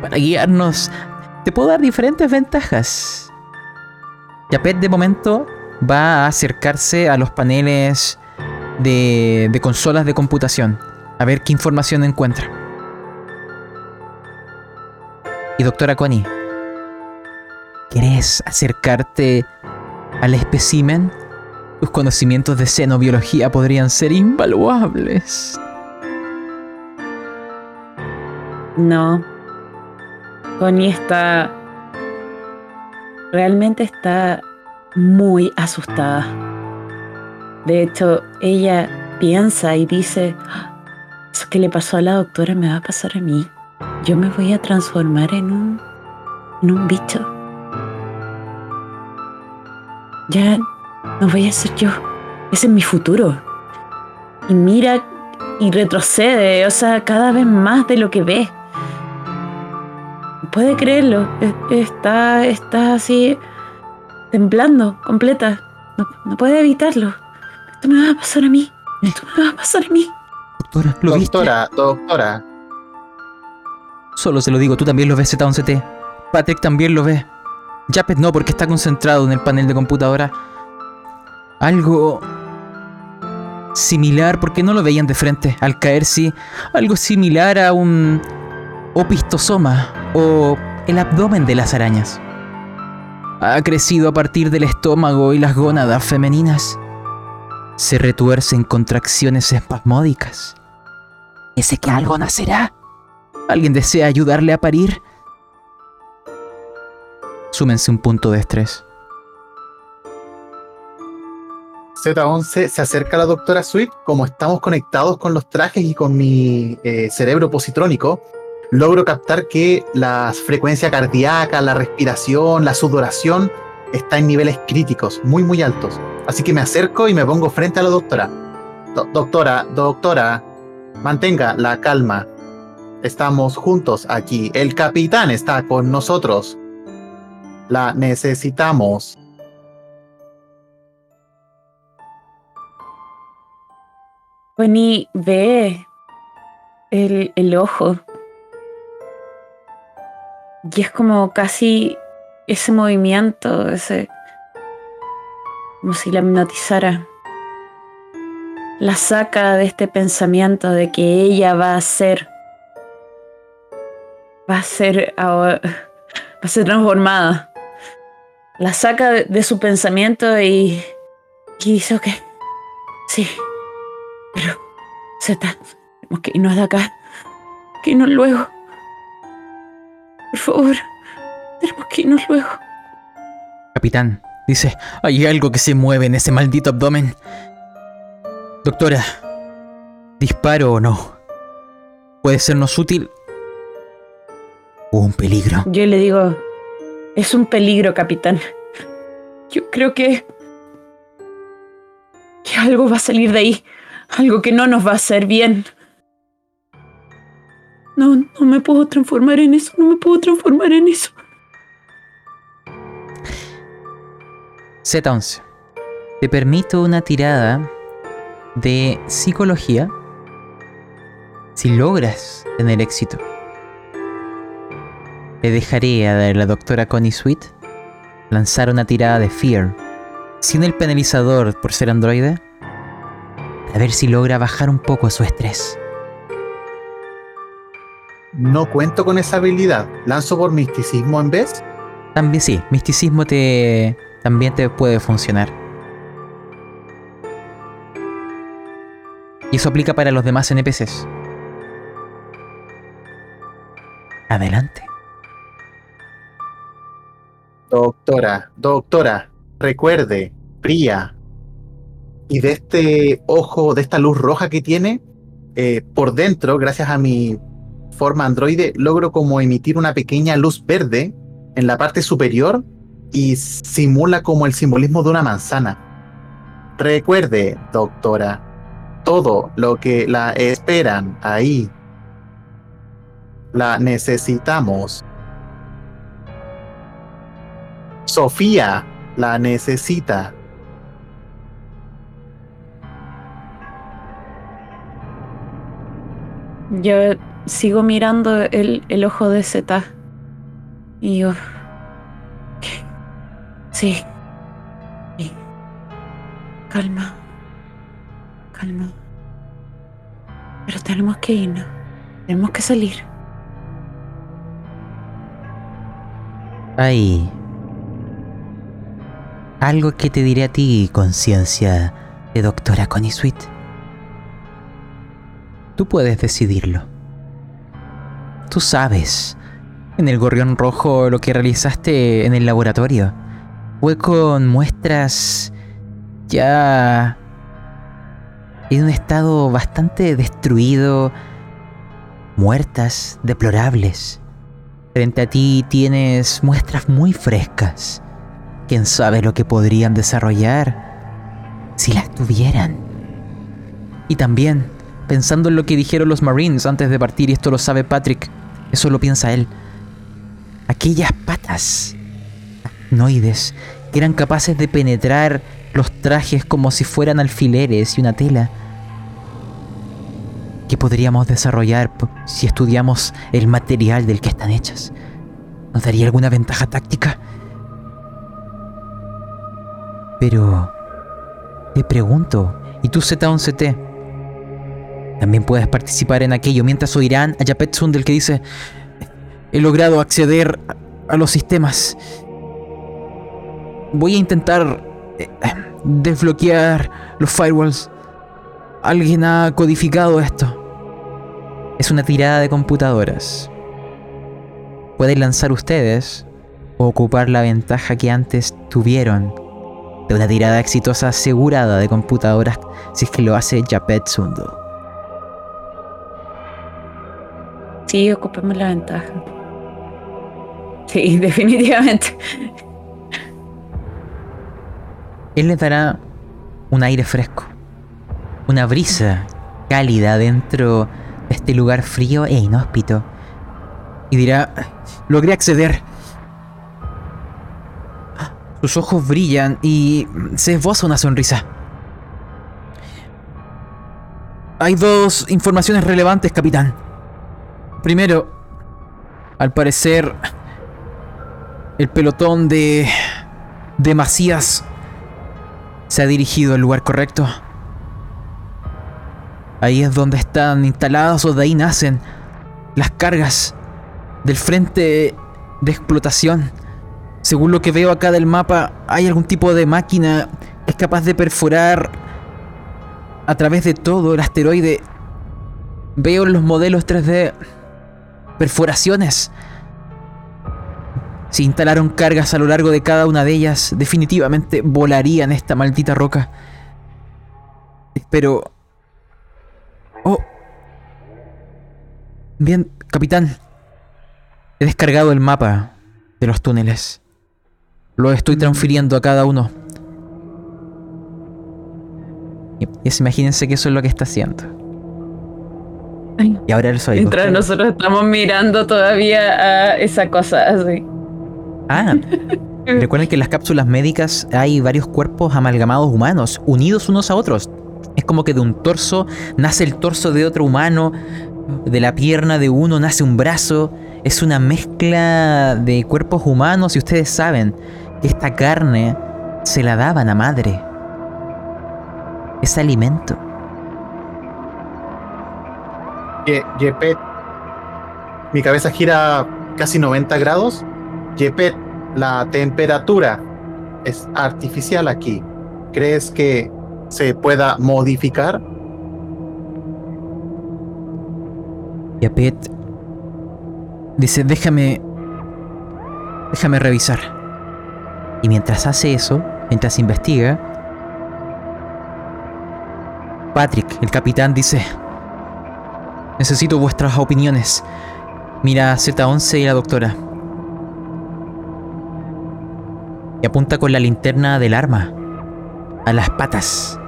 Para guiarnos, te puedo dar diferentes ventajas. Yapet de momento va a acercarse a los paneles de, de consolas de computación, a ver qué información encuentra. Y doctora Connie, ¿querés acercarte al espécimen? Tus conocimientos de xenobiología podrían ser invaluables. No. Connie está. Realmente está muy asustada. De hecho, ella piensa y dice: "Ah, Eso que le pasó a la doctora me va a pasar a mí. Yo me voy a transformar en un. en un bicho. Ya no voy a ser yo. Ese es mi futuro. Y mira y retrocede, o sea, cada vez más de lo que ve. No Puede creerlo, e- está, está así temblando, completa. No, no puede evitarlo. Esto me va a pasar a mí. Esto me va a pasar a mí. Doctora, ¿lo viste? Doctora, doctora. Solo se lo digo, tú también lo ves Z11T. Patrick también lo ve. Japet no, porque está concentrado en el panel de computadora. Algo similar, porque no lo veían de frente. Al caer sí, algo similar a un opistosoma o el abdomen de las arañas. Ha crecido a partir del estómago y las gónadas femeninas. Se retuerce en contracciones espasmódicas. ¿Ese que algo nacerá? ¿Alguien desea ayudarle a parir? Súmense un punto de estrés. Z11 se acerca a la doctora Sweet. Como estamos conectados con los trajes y con mi eh, cerebro positrónico, logro captar que la frecuencia cardíaca, la respiración, la sudoración está en niveles críticos, muy, muy altos. Así que me acerco y me pongo frente a la doctora. Do- doctora, doctora, mantenga la calma. Estamos juntos aquí. El capitán está con nosotros. La necesitamos. Connie ve el, el ojo. Y es como casi ese movimiento, ese. como si la hipnotizara. La saca de este pensamiento de que ella va a ser. va a ser ahora, va a ser transformada. La saca de, de su pensamiento y, y dice, ok, sí, pero Z, tenemos que irnos de acá, que irnos luego. Por favor, tenemos que irnos luego. Capitán, dice, hay algo que se mueve en ese maldito abdomen. Doctora, disparo o no. Puede sernos útil o un peligro. Yo le digo, es un peligro, capitán. Yo creo que... que algo va a salir de ahí. Algo que no nos va a hacer bien. No, no me puedo transformar en eso, no me puedo transformar en eso. Z11. Te permito una tirada de psicología si logras tener éxito. Le dejaré a la doctora Connie Sweet lanzar una tirada de Fear sin el penalizador por ser androide a ver si logra bajar un poco su estrés. No cuento con esa habilidad. ¿Lanzo por misticismo en vez? También sí, misticismo te también te puede funcionar. Y eso aplica para los demás NPCs. Adelante. Doctora, doctora, recuerde, Bría. Y de este ojo, de esta luz roja que tiene, eh, por dentro, gracias a mi forma androide, logro como emitir una pequeña luz verde en la parte superior y simula como el simbolismo de una manzana. Recuerde, doctora, todo lo que la esperan ahí, la necesitamos. Sofía la necesita. Yo sigo mirando el, el ojo de Z. Y yo. Sí. sí. Calma. Calma. Pero tenemos que irnos. Tenemos que salir. Hay algo que te diré a ti, conciencia de doctora Connie Sweet. Tú puedes decidirlo. Tú sabes, en el gorrión rojo lo que realizaste en el laboratorio fue con muestras ya en un estado bastante destruido, muertas, deplorables. Frente a ti tienes muestras muy frescas. ¿Quién sabe lo que podrían desarrollar si las tuvieran? Y también, pensando en lo que dijeron los Marines antes de partir, y esto lo sabe Patrick, eso lo piensa él. Aquellas patas noides que eran capaces de penetrar los trajes como si fueran alfileres y una tela. ¿Qué podríamos desarrollar si estudiamos el material del que están hechas? ¿Nos daría alguna ventaja táctica? Pero... Te pregunto, ¿y tú Z11T? También puedes participar en aquello mientras oirán a Japet Sundel que dice... He logrado acceder a los sistemas. Voy a intentar eh, desbloquear los firewalls. Alguien ha codificado esto. Es una tirada de computadoras. Pueden lanzar ustedes o ocupar la ventaja que antes tuvieron de una tirada exitosa asegurada de computadoras si es que lo hace Japet Sundo. Sí, ocupemos la ventaja. Sí, definitivamente. Él les dará un aire fresco, una brisa cálida dentro de este lugar frío e inhóspito. Y dirá, logré acceder. Sus ojos brillan y se esboza una sonrisa. Hay dos informaciones relevantes, capitán. Primero, al parecer, el pelotón de... de Macías se ha dirigido al lugar correcto. Ahí es donde están instaladas o de ahí nacen las cargas del frente de explotación. Según lo que veo acá del mapa, hay algún tipo de máquina que es capaz de perforar a través de todo el asteroide. Veo los modelos 3D perforaciones. Si instalaron cargas a lo largo de cada una de ellas, definitivamente volarían esta maldita roca. Pero... Oh. Bien, capitán. He descargado el mapa de los túneles. Lo estoy transfiriendo a cada uno. Y, imagínense que eso es lo que está haciendo. Ay, Y ahora el soy. Mientras nosotros estamos mirando todavía a esa cosa así. Ah, recuerden que en las cápsulas médicas hay varios cuerpos amalgamados humanos, unidos unos a otros. Es como que de un torso nace el torso de otro humano, de la pierna de uno nace un brazo. Es una mezcla de cuerpos humanos y ustedes saben que esta carne se la daban a madre. Es alimento. Ye- Yepet, mi cabeza gira casi 90 grados. Yepet, la temperatura es artificial aquí. ¿Crees que se pueda modificar? Y Apet dice, déjame... Déjame revisar. Y mientras hace eso, mientras investiga, Patrick, el capitán, dice, necesito vuestras opiniones. Mira a Z11 y la doctora. Y apunta con la linterna del arma a las patas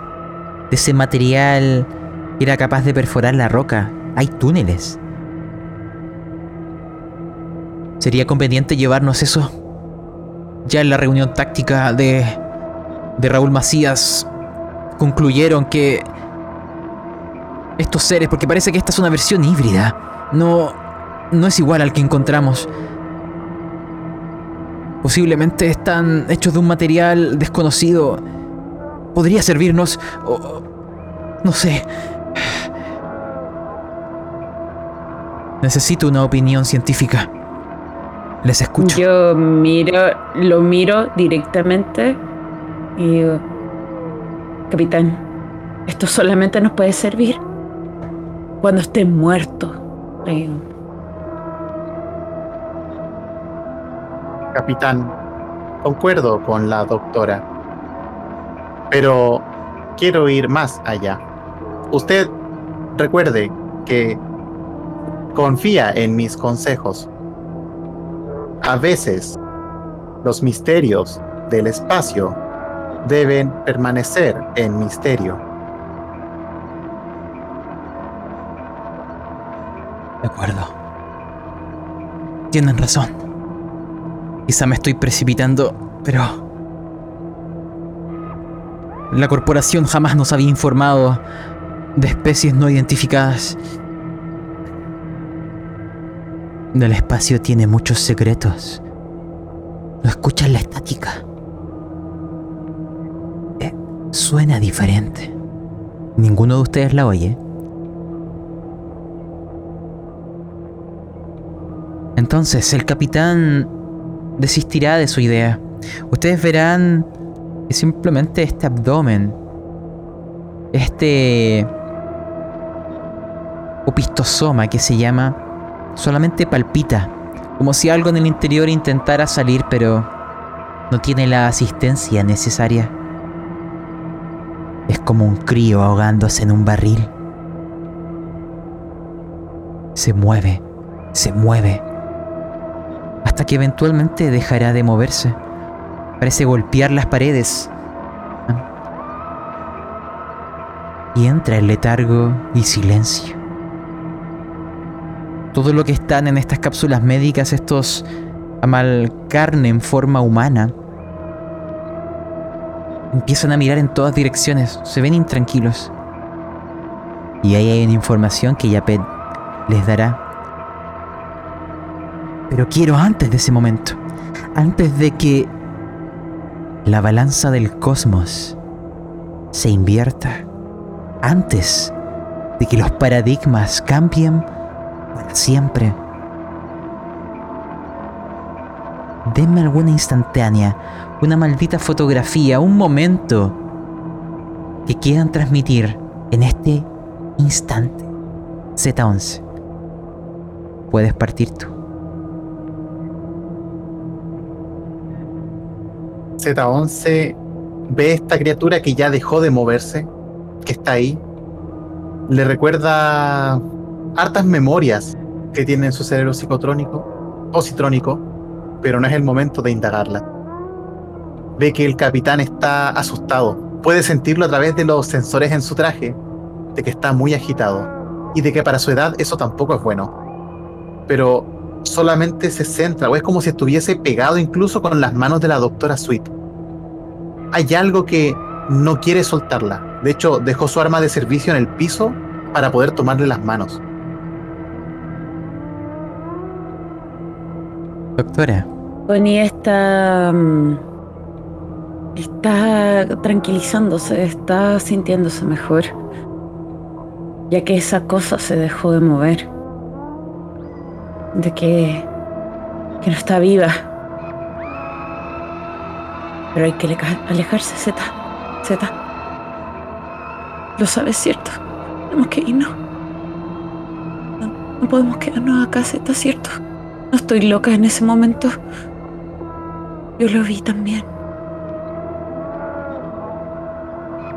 de ese material que era capaz de perforar la roca. Hay túneles. ¿Sería conveniente llevarnos eso? Ya en la reunión táctica de, de Raúl Macías concluyeron que estos seres, porque parece que esta es una versión híbrida, no, no es igual al que encontramos. Posiblemente están hechos de un material desconocido. Podría servirnos... no sé. Necesito una opinión científica. Les escucho. Yo miro, lo miro directamente y digo, capitán, esto solamente nos puede servir cuando esté muerto. Capitán, concuerdo con la doctora. Pero quiero ir más allá. Usted recuerde que confía en mis consejos. A veces, los misterios del espacio deben permanecer en misterio. De acuerdo. Tienen razón. Quizá me estoy precipitando, pero... La corporación jamás nos había informado de especies no identificadas. El espacio tiene muchos secretos. ¿No escuchas la estática? Eh, suena diferente. ¿Ninguno de ustedes la oye? Entonces el capitán desistirá de su idea. Ustedes verán que simplemente este abdomen, este opistosoma que se llama, solamente palpita, como si algo en el interior intentara salir, pero no tiene la asistencia necesaria. Es como un crío ahogándose en un barril. Se mueve, se mueve hasta que eventualmente dejará de moverse. Parece golpear las paredes. Y entra el letargo y silencio. Todo lo que están en estas cápsulas médicas, estos amalcarne en forma humana, empiezan a mirar en todas direcciones, se ven intranquilos. Y ahí hay una información que Yapet les dará pero quiero antes de ese momento, antes de que la balanza del cosmos se invierta, antes de que los paradigmas cambien para siempre. Denme alguna instantánea, una maldita fotografía, un momento que quieran transmitir en este instante. Z11. Puedes partir tú. Z11 ve esta criatura que ya dejó de moverse, que está ahí. Le recuerda hartas memorias que tiene en su cerebro psicotrónico, positrónico, pero no es el momento de indagarla. Ve que el capitán está asustado. Puede sentirlo a través de los sensores en su traje, de que está muy agitado y de que para su edad eso tampoco es bueno. Pero solamente se centra, o es como si estuviese pegado incluso con las manos de la doctora Sweet. Hay algo que no quiere soltarla. De hecho, dejó su arma de servicio en el piso para poder tomarle las manos. Doctora. Bonnie está. mm, está tranquilizándose, está sintiéndose mejor. Ya que esa cosa se dejó de mover. De que. que no está viva. Pero hay que aleja- alejarse, Z. Z. Lo sabes, ¿cierto? Tenemos que irnos. No, no podemos quedarnos acá, Z, ¿cierto? No estoy loca en ese momento. Yo lo vi también.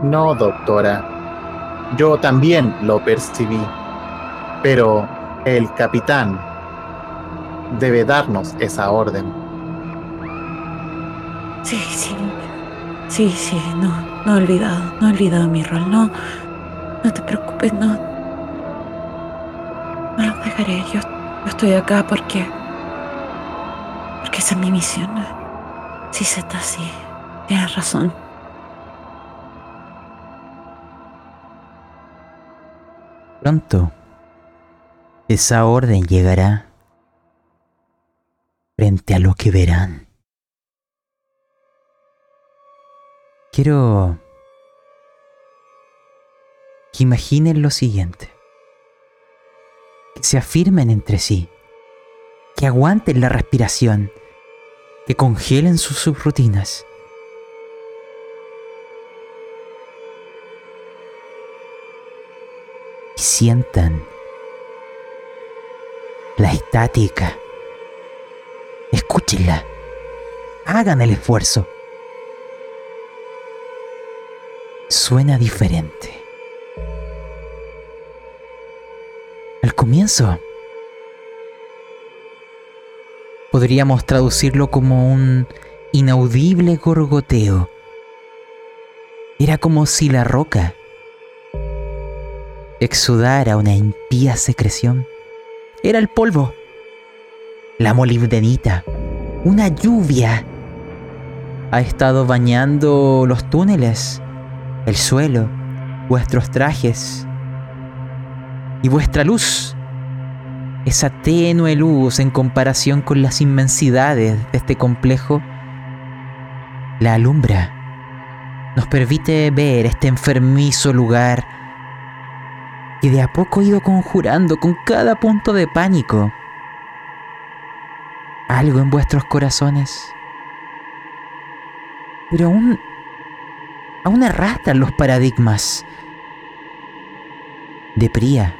No, doctora. Yo también lo percibí. Pero el capitán debe darnos esa orden. Sí, sí. Sí, sí, no, no he olvidado, no he olvidado mi rol. No, no te preocupes, no. No los dejaré. Yo, yo estoy acá porque. Porque esa es mi misión. Sí, Z, sí. Tienes razón. Pronto, esa orden llegará frente a lo que verán. Quiero que imaginen lo siguiente. Que se afirmen entre sí. Que aguanten la respiración. Que congelen sus subrutinas. y sientan la estática. Escúchenla. Hagan el esfuerzo. Suena diferente. Al comienzo podríamos traducirlo como un inaudible gorgoteo. Era como si la roca exudara una impía secreción. Era el polvo, la molibdenita, una lluvia. Ha estado bañando los túneles, el suelo, vuestros trajes y vuestra luz. Esa tenue luz en comparación con las inmensidades de este complejo la alumbra. Nos permite ver este enfermizo lugar que de a poco ha ido conjurando con cada punto de pánico. Algo en vuestros corazones. Pero aún. aún arrastran los paradigmas. De Pría,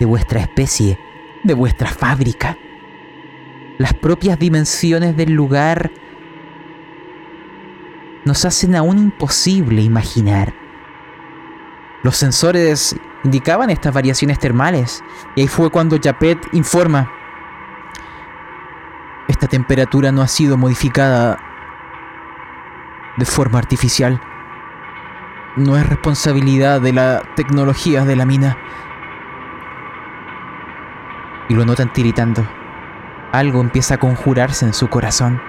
de vuestra especie, de vuestra fábrica. Las propias dimensiones del lugar nos hacen aún imposible imaginar. Los sensores indicaban estas variaciones termales. Y ahí fue cuando Japet informa. Esta temperatura no ha sido modificada de forma artificial. No es responsabilidad de la tecnología de la mina. Y lo notan tiritando. Algo empieza a conjurarse en su corazón.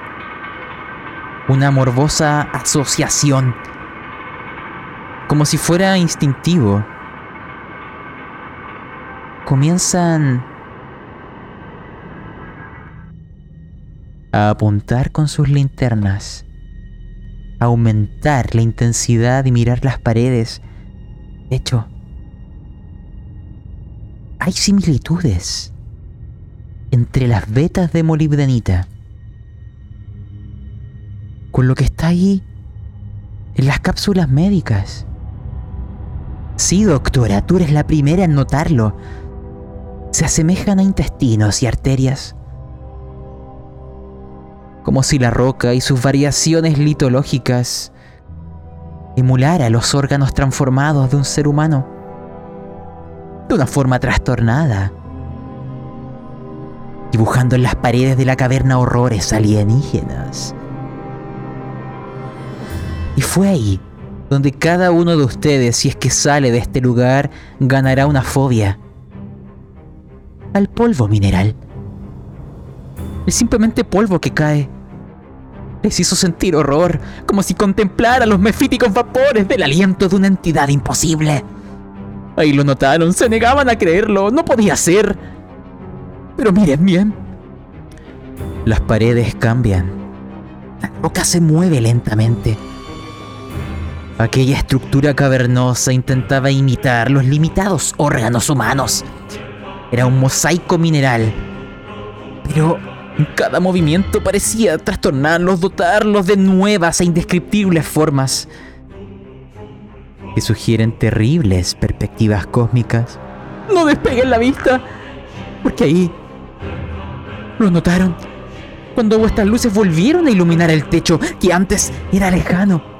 Una morbosa asociación. Como si fuera instintivo comienzan a apuntar con sus linternas, a aumentar la intensidad y mirar las paredes. De hecho, hay similitudes entre las vetas de molibdenita con lo que está ahí en las cápsulas médicas. Sí, doctora, tú eres la primera en notarlo. Se asemejan a intestinos y arterias. Como si la roca y sus variaciones litológicas emulara los órganos transformados de un ser humano. De una forma trastornada. Dibujando en las paredes de la caverna horrores alienígenas. Y fue ahí donde cada uno de ustedes, si es que sale de este lugar, ganará una fobia al polvo mineral. Es simplemente polvo que cae. Les hizo sentir horror, como si contemplara los mefíticos vapores del aliento de una entidad imposible. Ahí lo notaron, se negaban a creerlo, no podía ser. Pero miren bien. Las paredes cambian. La roca se mueve lentamente. Aquella estructura cavernosa intentaba imitar los limitados órganos humanos. Era un mosaico mineral. Pero cada movimiento parecía trastornarlos, dotarlos de nuevas e indescriptibles formas que sugieren terribles perspectivas cósmicas. No despeguen la vista, porque ahí lo notaron cuando vuestras luces volvieron a iluminar el techo que antes era lejano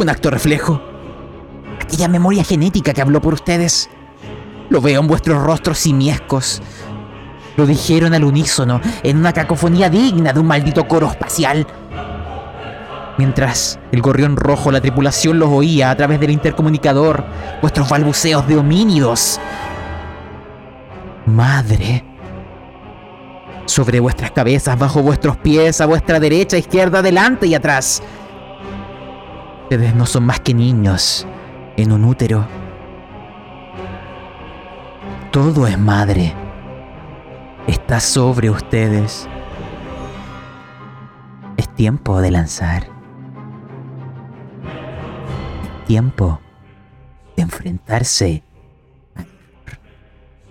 un acto reflejo. Aquella memoria genética que habló por ustedes. Lo veo en vuestros rostros simiescos. Lo dijeron al unísono, en una cacofonía digna de un maldito coro espacial. Mientras el gorrión rojo, la tripulación los oía a través del intercomunicador, vuestros balbuceos de homínidos. Madre. Sobre vuestras cabezas, bajo vuestros pies, a vuestra derecha, izquierda, adelante y atrás. Ustedes no son más que niños en un útero. Todo es madre. Está sobre ustedes. Es tiempo de lanzar. Es tiempo de enfrentarse.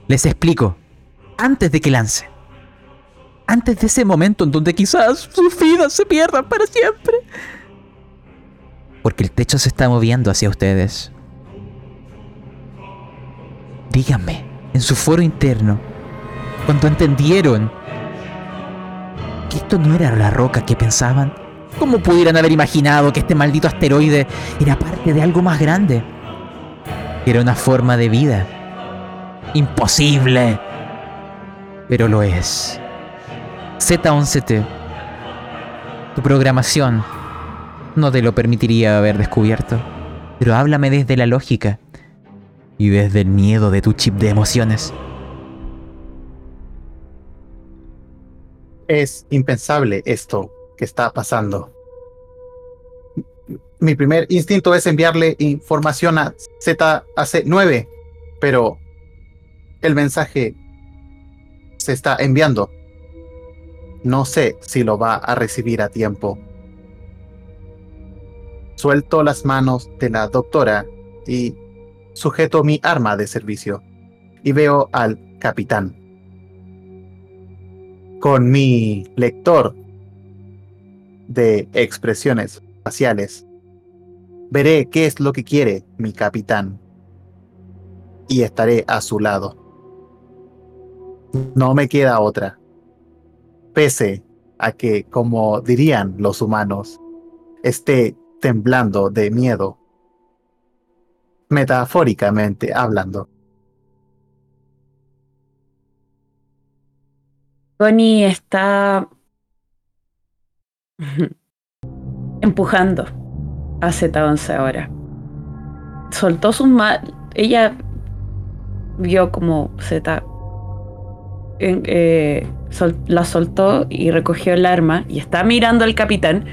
Les explico. Antes de que lance. Antes de ese momento en donde quizás sus vidas se pierdan para siempre porque el techo se está moviendo hacia ustedes. Díganme, en su foro interno, cuando entendieron que esto no era la roca que pensaban, ¿cómo pudieran haber imaginado que este maldito asteroide era parte de algo más grande? Era una forma de vida. Imposible. Pero lo es. Z11T. Tu programación no te lo permitiría haber descubierto. Pero háblame desde la lógica y desde el miedo de tu chip de emociones. Es impensable esto que está pasando. Mi primer instinto es enviarle información a ZAC9, pero el mensaje se está enviando. No sé si lo va a recibir a tiempo. Suelto las manos de la doctora y sujeto mi arma de servicio y veo al capitán. Con mi lector de expresiones faciales, veré qué es lo que quiere mi capitán y estaré a su lado. No me queda otra. Pese a que, como dirían los humanos, esté temblando de miedo, metafóricamente hablando. Connie está empujando a Z11 ahora. Soltó sus manos. Ella vio como Z eh, la soltó y recogió el arma y está mirando al capitán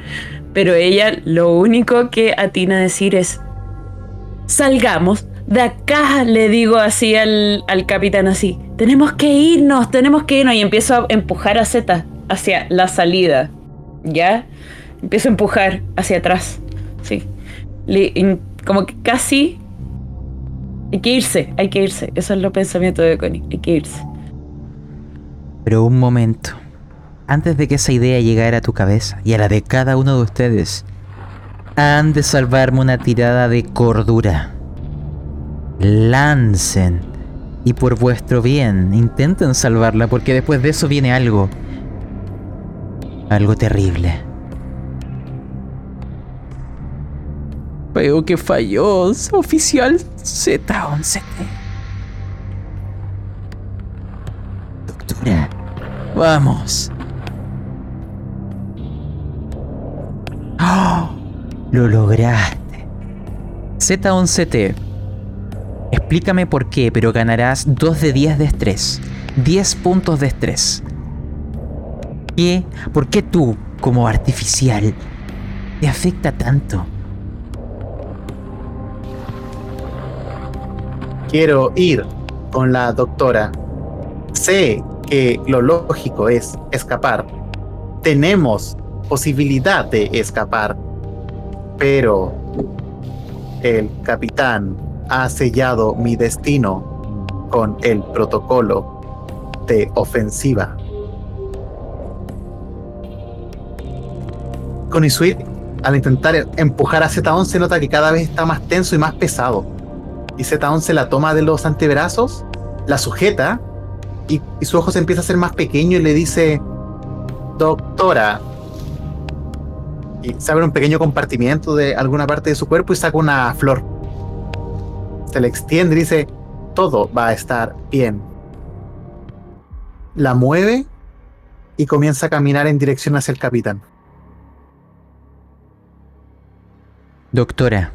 pero ella lo único que atina a decir es, salgamos de acá, le digo así al, capitán así, tenemos que irnos, tenemos que irnos. Y empiezo a empujar a Z hacia la salida, ¿ya? Empiezo a empujar hacia atrás, sí. como que casi... Hay que irse, hay que irse. Eso es lo pensamiento de Connie, hay que irse. Pero un momento. antes de que esa idea llegara a tu cabeza y a la de cada uno de ustedes, han de salvarme una tirada de cordura. Lancen. Y por vuestro bien, intenten salvarla porque después de eso viene algo. Algo terrible. Veo que falló, oficial Z11. Doctora, vamos. ¡Oh! Lo lograste. Z11T. Explícame por qué, pero ganarás 2 de 10 de estrés. 10 puntos de estrés. ¿Qué? ¿Por qué tú, como artificial, te afecta tanto? Quiero ir con la doctora. Sé que lo lógico es escapar. Tenemos posibilidad de escapar. Pero el capitán ha sellado mi destino con el protocolo de ofensiva. Con Isuit, al intentar empujar a Z11, nota que cada vez está más tenso y más pesado. Y Z11 la toma de los antebrazos, la sujeta y, y su ojo se empieza a hacer más pequeño y le dice: Doctora, y se abre un pequeño compartimiento de alguna parte de su cuerpo y saca una flor. Se le extiende y dice, todo va a estar bien. La mueve y comienza a caminar en dirección hacia el capitán. Doctora,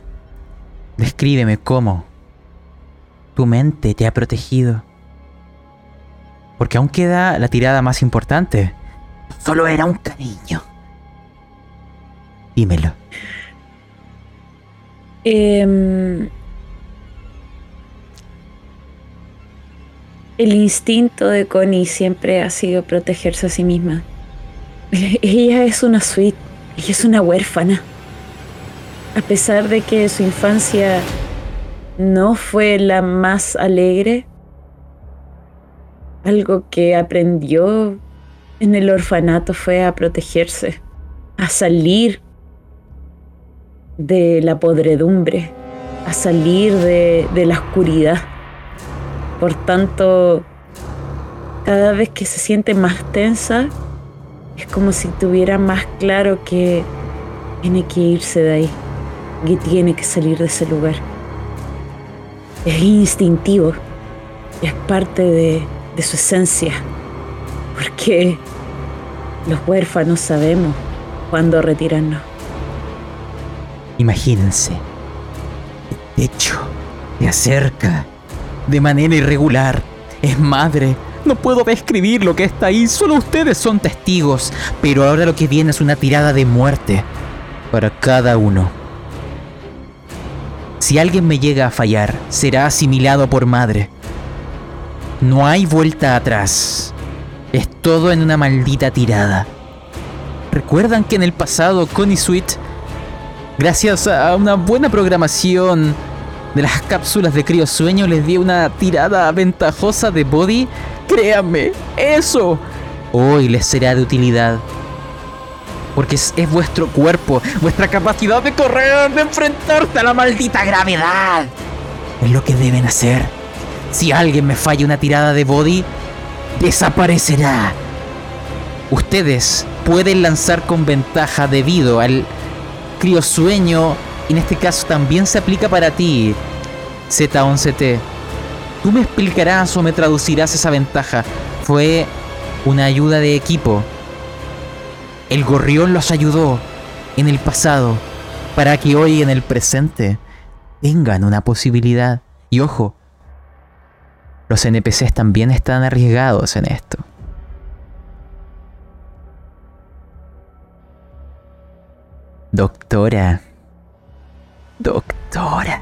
descríbeme cómo tu mente te ha protegido. Porque aún queda la tirada más importante. Solo era un cariño. Dímelo. Em, el instinto de Connie siempre ha sido protegerse a sí misma. Ella es una suite, ella es una huérfana. A pesar de que su infancia no fue la más alegre, algo que aprendió en el orfanato fue a protegerse, a salir de la podredumbre, a salir de, de la oscuridad. Por tanto, cada vez que se siente más tensa, es como si tuviera más claro que tiene que irse de ahí, que tiene que salir de ese lugar. Es instintivo, es parte de, su esencia, porque los huérfanos sabemos cuándo retirarnos. Imagínense. El techo se acerca de manera irregular. Es madre. No puedo describir lo que está ahí, solo ustedes son testigos. Pero ahora lo que viene es una tirada de muerte para cada uno. Si alguien me llega a fallar, será asimilado por madre. No hay vuelta atrás. Es todo en una maldita tirada. ¿Recuerdan que en el pasado Connie Sweet Gracias a una buena programación de las cápsulas de criosueño les di una tirada ventajosa de body. Créanme, eso hoy les será de utilidad. Porque es, es, vuestro cuerpo, vuestra capacidad de correr, de enfrentarse a la maldita gravedad. Es lo que deben hacer. Si alguien me falla una tirada de body, desaparecerá. Ustedes pueden lanzar con ventaja debido al criosueño, en este caso también se aplica para ti, Z11T. Tú me explicarás o me traducirás esa ventaja. Fue una ayuda de equipo. El gorrión los ayudó en el pasado para que hoy en el presente tengan una posibilidad. Y ojo, los NPCs también están arriesgados en esto. Doctora. Doctora.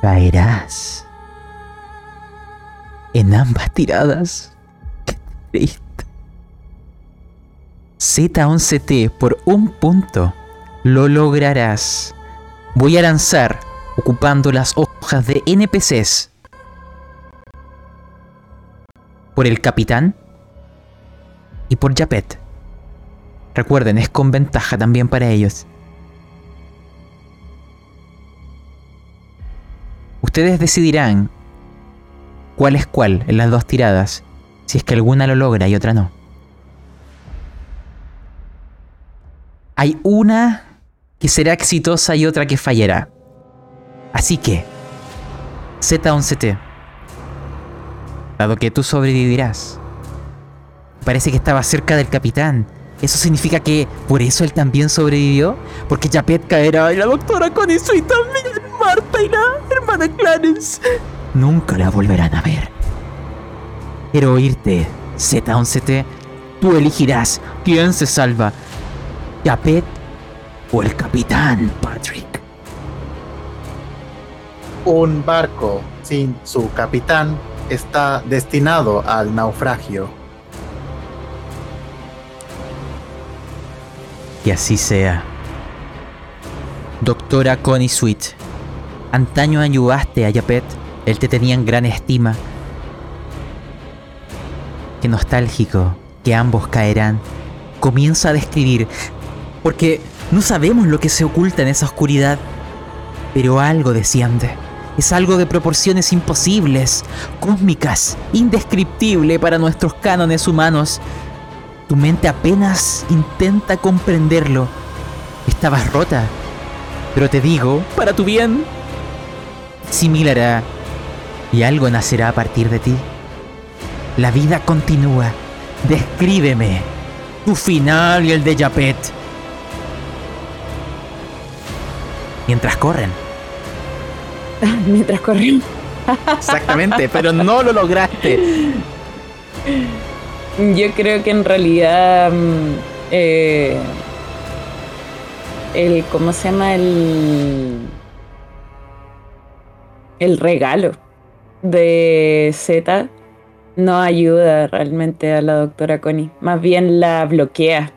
Caerás. En ambas tiradas. Qué triste. Z11T por un punto. Lo lograrás. Voy a lanzar ocupando las hojas de NPCs. Por el capitán. y por Japet. Recuerden, es con ventaja también para ellos. Ustedes decidirán cuál es cuál en las dos tiradas, si es que alguna lo logra y otra no. Hay una que será exitosa y otra que fallará. Así que, Z11T, dado que tú sobrevivirás, parece que estaba cerca del capitán. ¿Eso significa que por eso él también sobrevivió? Porque Japet caerá y la doctora Connie y también, Marta y la hermana Clarence. Nunca la volverán a ver. Quiero oírte, Z11T. Tú elegirás quién se salva. Japet o el capitán Patrick. Un barco sin su capitán está destinado al naufragio. Que así sea. Doctora Connie Sweet, antaño ayudaste a Yapet, él te tenía en gran estima. Qué nostálgico que ambos caerán. Comienza a describir, porque no sabemos lo que se oculta en esa oscuridad, pero algo desciende. Es algo de proporciones imposibles, cósmicas, indescriptible para nuestros cánones humanos. Tu mente apenas intenta comprenderlo. Estabas rota, pero te digo, para tu bien, similará y algo nacerá a partir de ti. La vida continúa. Descríbeme tu final y el de Japet. Mientras corren. Mientras corren. Exactamente, pero no lo lograste. Yo creo que en realidad mm, eh, el ¿cómo se llama? el el regalo de Z no ayuda realmente a la doctora Connie, más bien la bloquea.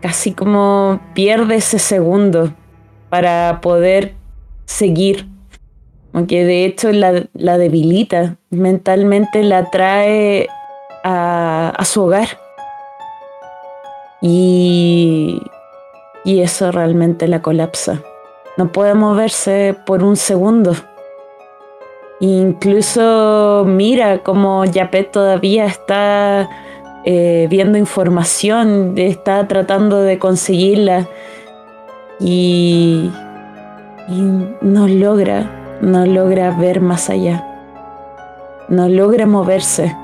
Casi como pierde ese segundo para poder seguir. Aunque de hecho la, la debilita, mentalmente la trae a, a su hogar. Y, y eso realmente la colapsa. No puede moverse por un segundo. Incluso mira como Yapet todavía está eh, viendo información, está tratando de conseguirla y, y no logra, no logra ver más allá, no logra moverse.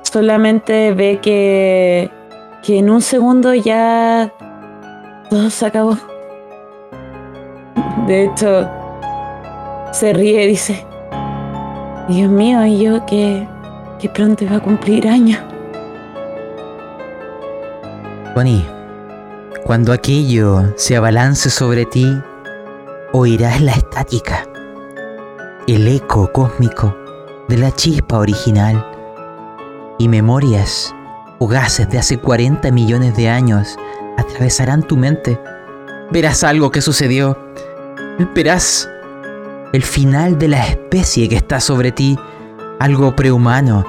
Solamente ve que, que en un segundo ya todo se acabó. De hecho, se ríe y dice, Dios mío, y yo que, que pronto iba a cumplir años. Bonnie, cuando aquello se abalance sobre ti, oirás la estática, el eco cósmico de la chispa original y memorias fugaces de hace 40 millones de años atravesarán tu mente. Verás algo que sucedió. Verás el final de la especie que está sobre ti, algo prehumano,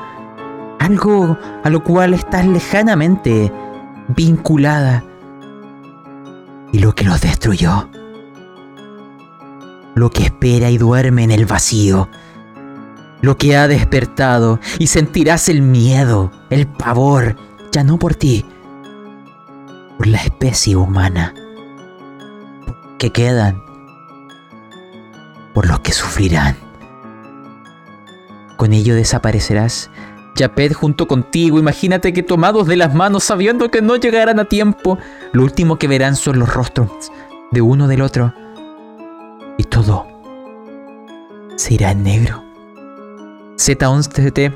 algo a lo cual estás lejanamente vinculada. Y lo que los destruyó, lo que espera y duerme en el vacío, lo que ha despertado y sentirás el miedo, el pavor, ya no por ti, por la especie humana, que quedan por los que sufrirán. Con ello desaparecerás, Japet junto contigo. Imagínate que tomados de las manos, sabiendo que no llegarán a tiempo, lo último que verán son los rostros de uno del otro. Y todo se irá en negro. Z11T,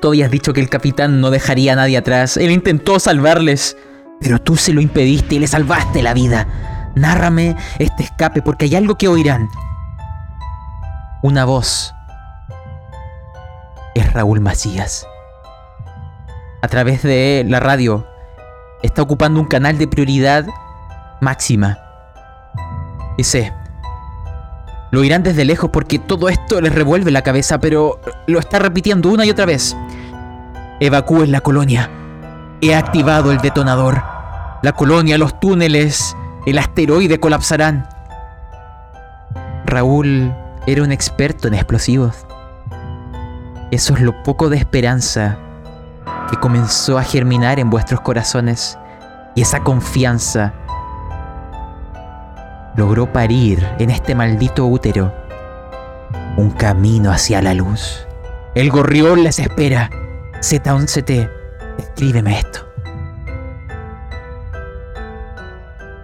tú habías dicho que el capitán no dejaría a nadie atrás. Él intentó salvarles, pero tú se lo impediste y le salvaste la vida. Nárrame este escape porque hay algo que oirán una voz. Es Raúl Macías. A través de la radio está ocupando un canal de prioridad máxima. Dice, lo irán desde lejos porque todo esto les revuelve la cabeza, pero lo está repitiendo una y otra vez. Evacúen la colonia. He activado el detonador. La colonia, los túneles, el asteroide colapsarán. Raúl era un experto en explosivos. Eso es lo poco de esperanza que comenzó a germinar en vuestros corazones y esa confianza logró parir en este maldito útero un camino hacia la luz. El gorrión les espera. Z11T, escríbeme esto.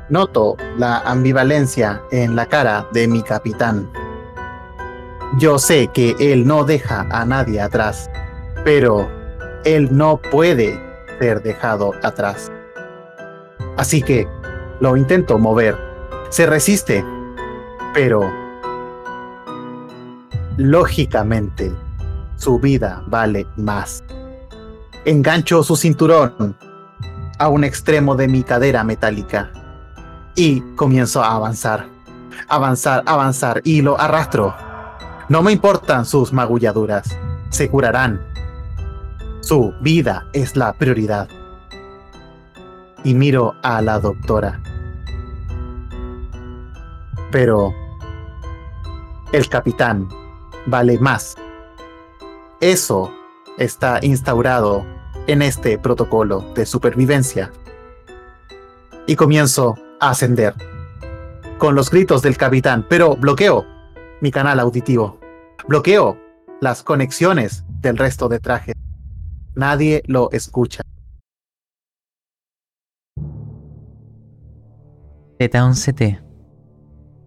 Noto la ambivalencia en la cara de mi capitán. Yo sé que él no deja a nadie atrás, pero él no puede ser dejado atrás. Así que lo intento mover. Se resiste, pero lógicamente su vida vale más. Engancho su cinturón a un extremo de mi cadera metálica y comienzo a avanzar, avanzar, avanzar y lo arrastro. No me importan sus magulladuras, se curarán. Su vida es la prioridad. Y miro a la doctora. Pero el capitán vale más. Eso está instaurado en este protocolo de supervivencia. Y comienzo ascender. Con los gritos del capitán, pero bloqueo mi canal auditivo. Bloqueo las conexiones del resto de trajes. Nadie lo escucha. Z11T.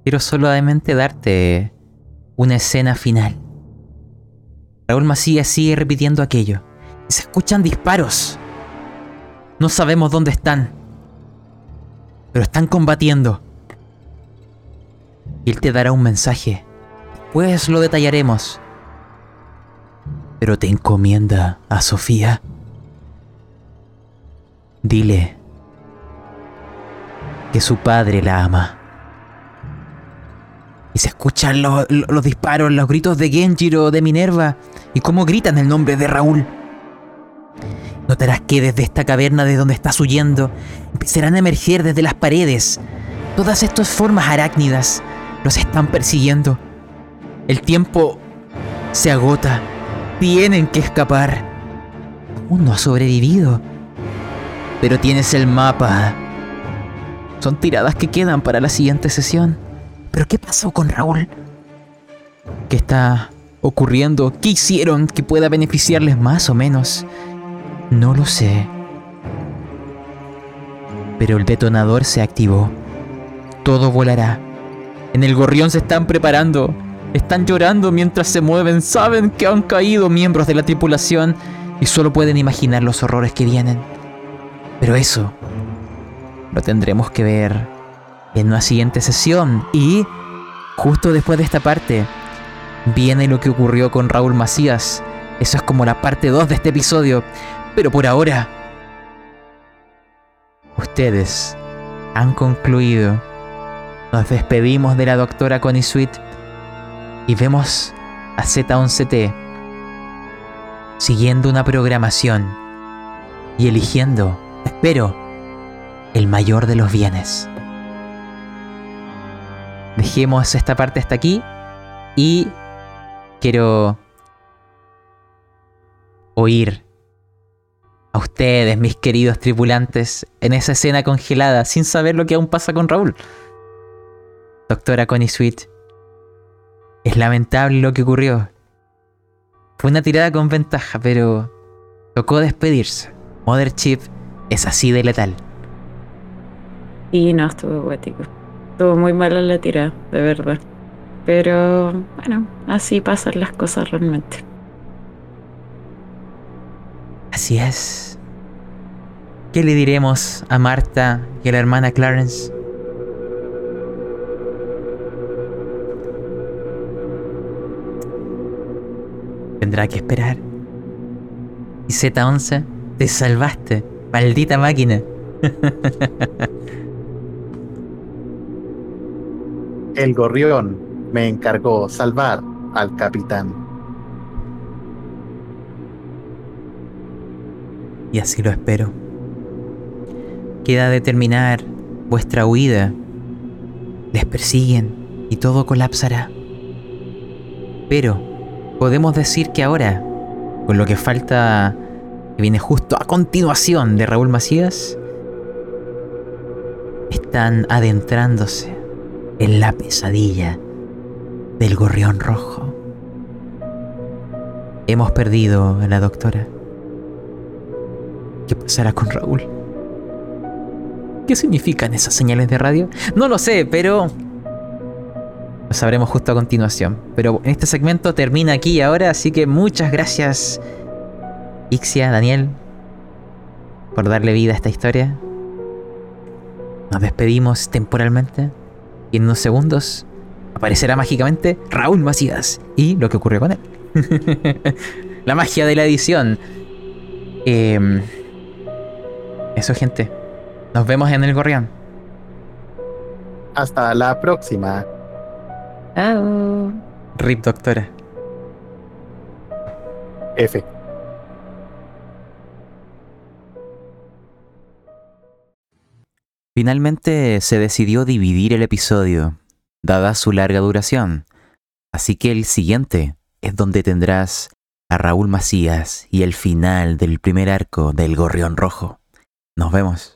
Quiero solamente darte una escena final. Raúl Macías sigue repitiendo aquello. Se escuchan disparos. No sabemos dónde están pero están combatiendo. Y él te dará un mensaje. Pues lo detallaremos. Pero te encomienda a Sofía. Dile que su padre la ama. Y se escuchan los disparos, los gritos de Genjiro, de Minerva, y cómo gritan el nombre de Raúl. Notarás que desde esta caverna de donde estás huyendo empezarán a emerger desde las paredes. Todas estas formas arácnidas los están persiguiendo. El tiempo se agota. Tienen que escapar. Aún no ha sobrevivido. Pero tienes el mapa. Son tiradas que quedan para la siguiente sesión. ¿Pero qué pasó con Raúl? ¿Qué está ocurriendo? ¿Qué hicieron que pueda beneficiarles más o menos? No lo sé. Pero el detonador se activó. Todo volará. En el gorrión se están preparando. Están llorando mientras se mueven. Saben que han caído miembros de la tripulación y solo pueden imaginar los horrores que vienen. Pero eso lo tendremos que ver en una siguiente sesión. Y justo después de esta parte viene lo que ocurrió con Raúl Macías. Eso es como la parte 2 de este episodio. Pero por ahora, ustedes han concluido. Nos despedimos de la doctora Connie Sweet y vemos a Z11T siguiendo una programación y eligiendo, espero, el mayor de los bienes. Dejemos esta parte hasta aquí y quiero oír a ustedes, mis queridos tripulantes, en esa escena congelada, sin saber lo que aún pasa con Raúl. Doctora Connie Sweet, es lamentable lo que ocurrió. Fue una tirada con ventaja, pero tocó despedirse. Mother Chip es así de letal. Y no, estuvo guático. Estuvo muy mala la tirada, de verdad. Pero bueno, así pasan las cosas realmente. Así es. ¿Qué le diremos a Marta y a la hermana Clarence? Tendrá que esperar. Y Z11, te salvaste, maldita máquina. El gorrión me encargó salvar al capitán. Y así lo espero. Queda determinar vuestra huida. Les persiguen y todo colapsará. Pero podemos decir que ahora, con lo que falta, que viene justo a continuación de Raúl Macías, están adentrándose en la pesadilla del gorrión rojo. Hemos perdido a la doctora. ¿Qué pasará con Raúl? ¿Qué significan esas señales de radio? No lo sé, pero lo sabremos justo a continuación. Pero este segmento termina aquí ahora, así que muchas gracias, Ixia, Daniel, por darle vida a esta historia. Nos despedimos temporalmente y en unos segundos aparecerá mágicamente Raúl Macías y lo que ocurrió con él. la magia de la edición. Em, eso, gente. Nos vemos en el Gorrión. Hasta la próxima. Chao. Rip, doctora. F. Finalmente se decidió dividir el episodio, dada su larga duración, así que el siguiente es donde tendrás a Raúl Macías y el final del primer arco del Gorrión Rojo. Nos vemos.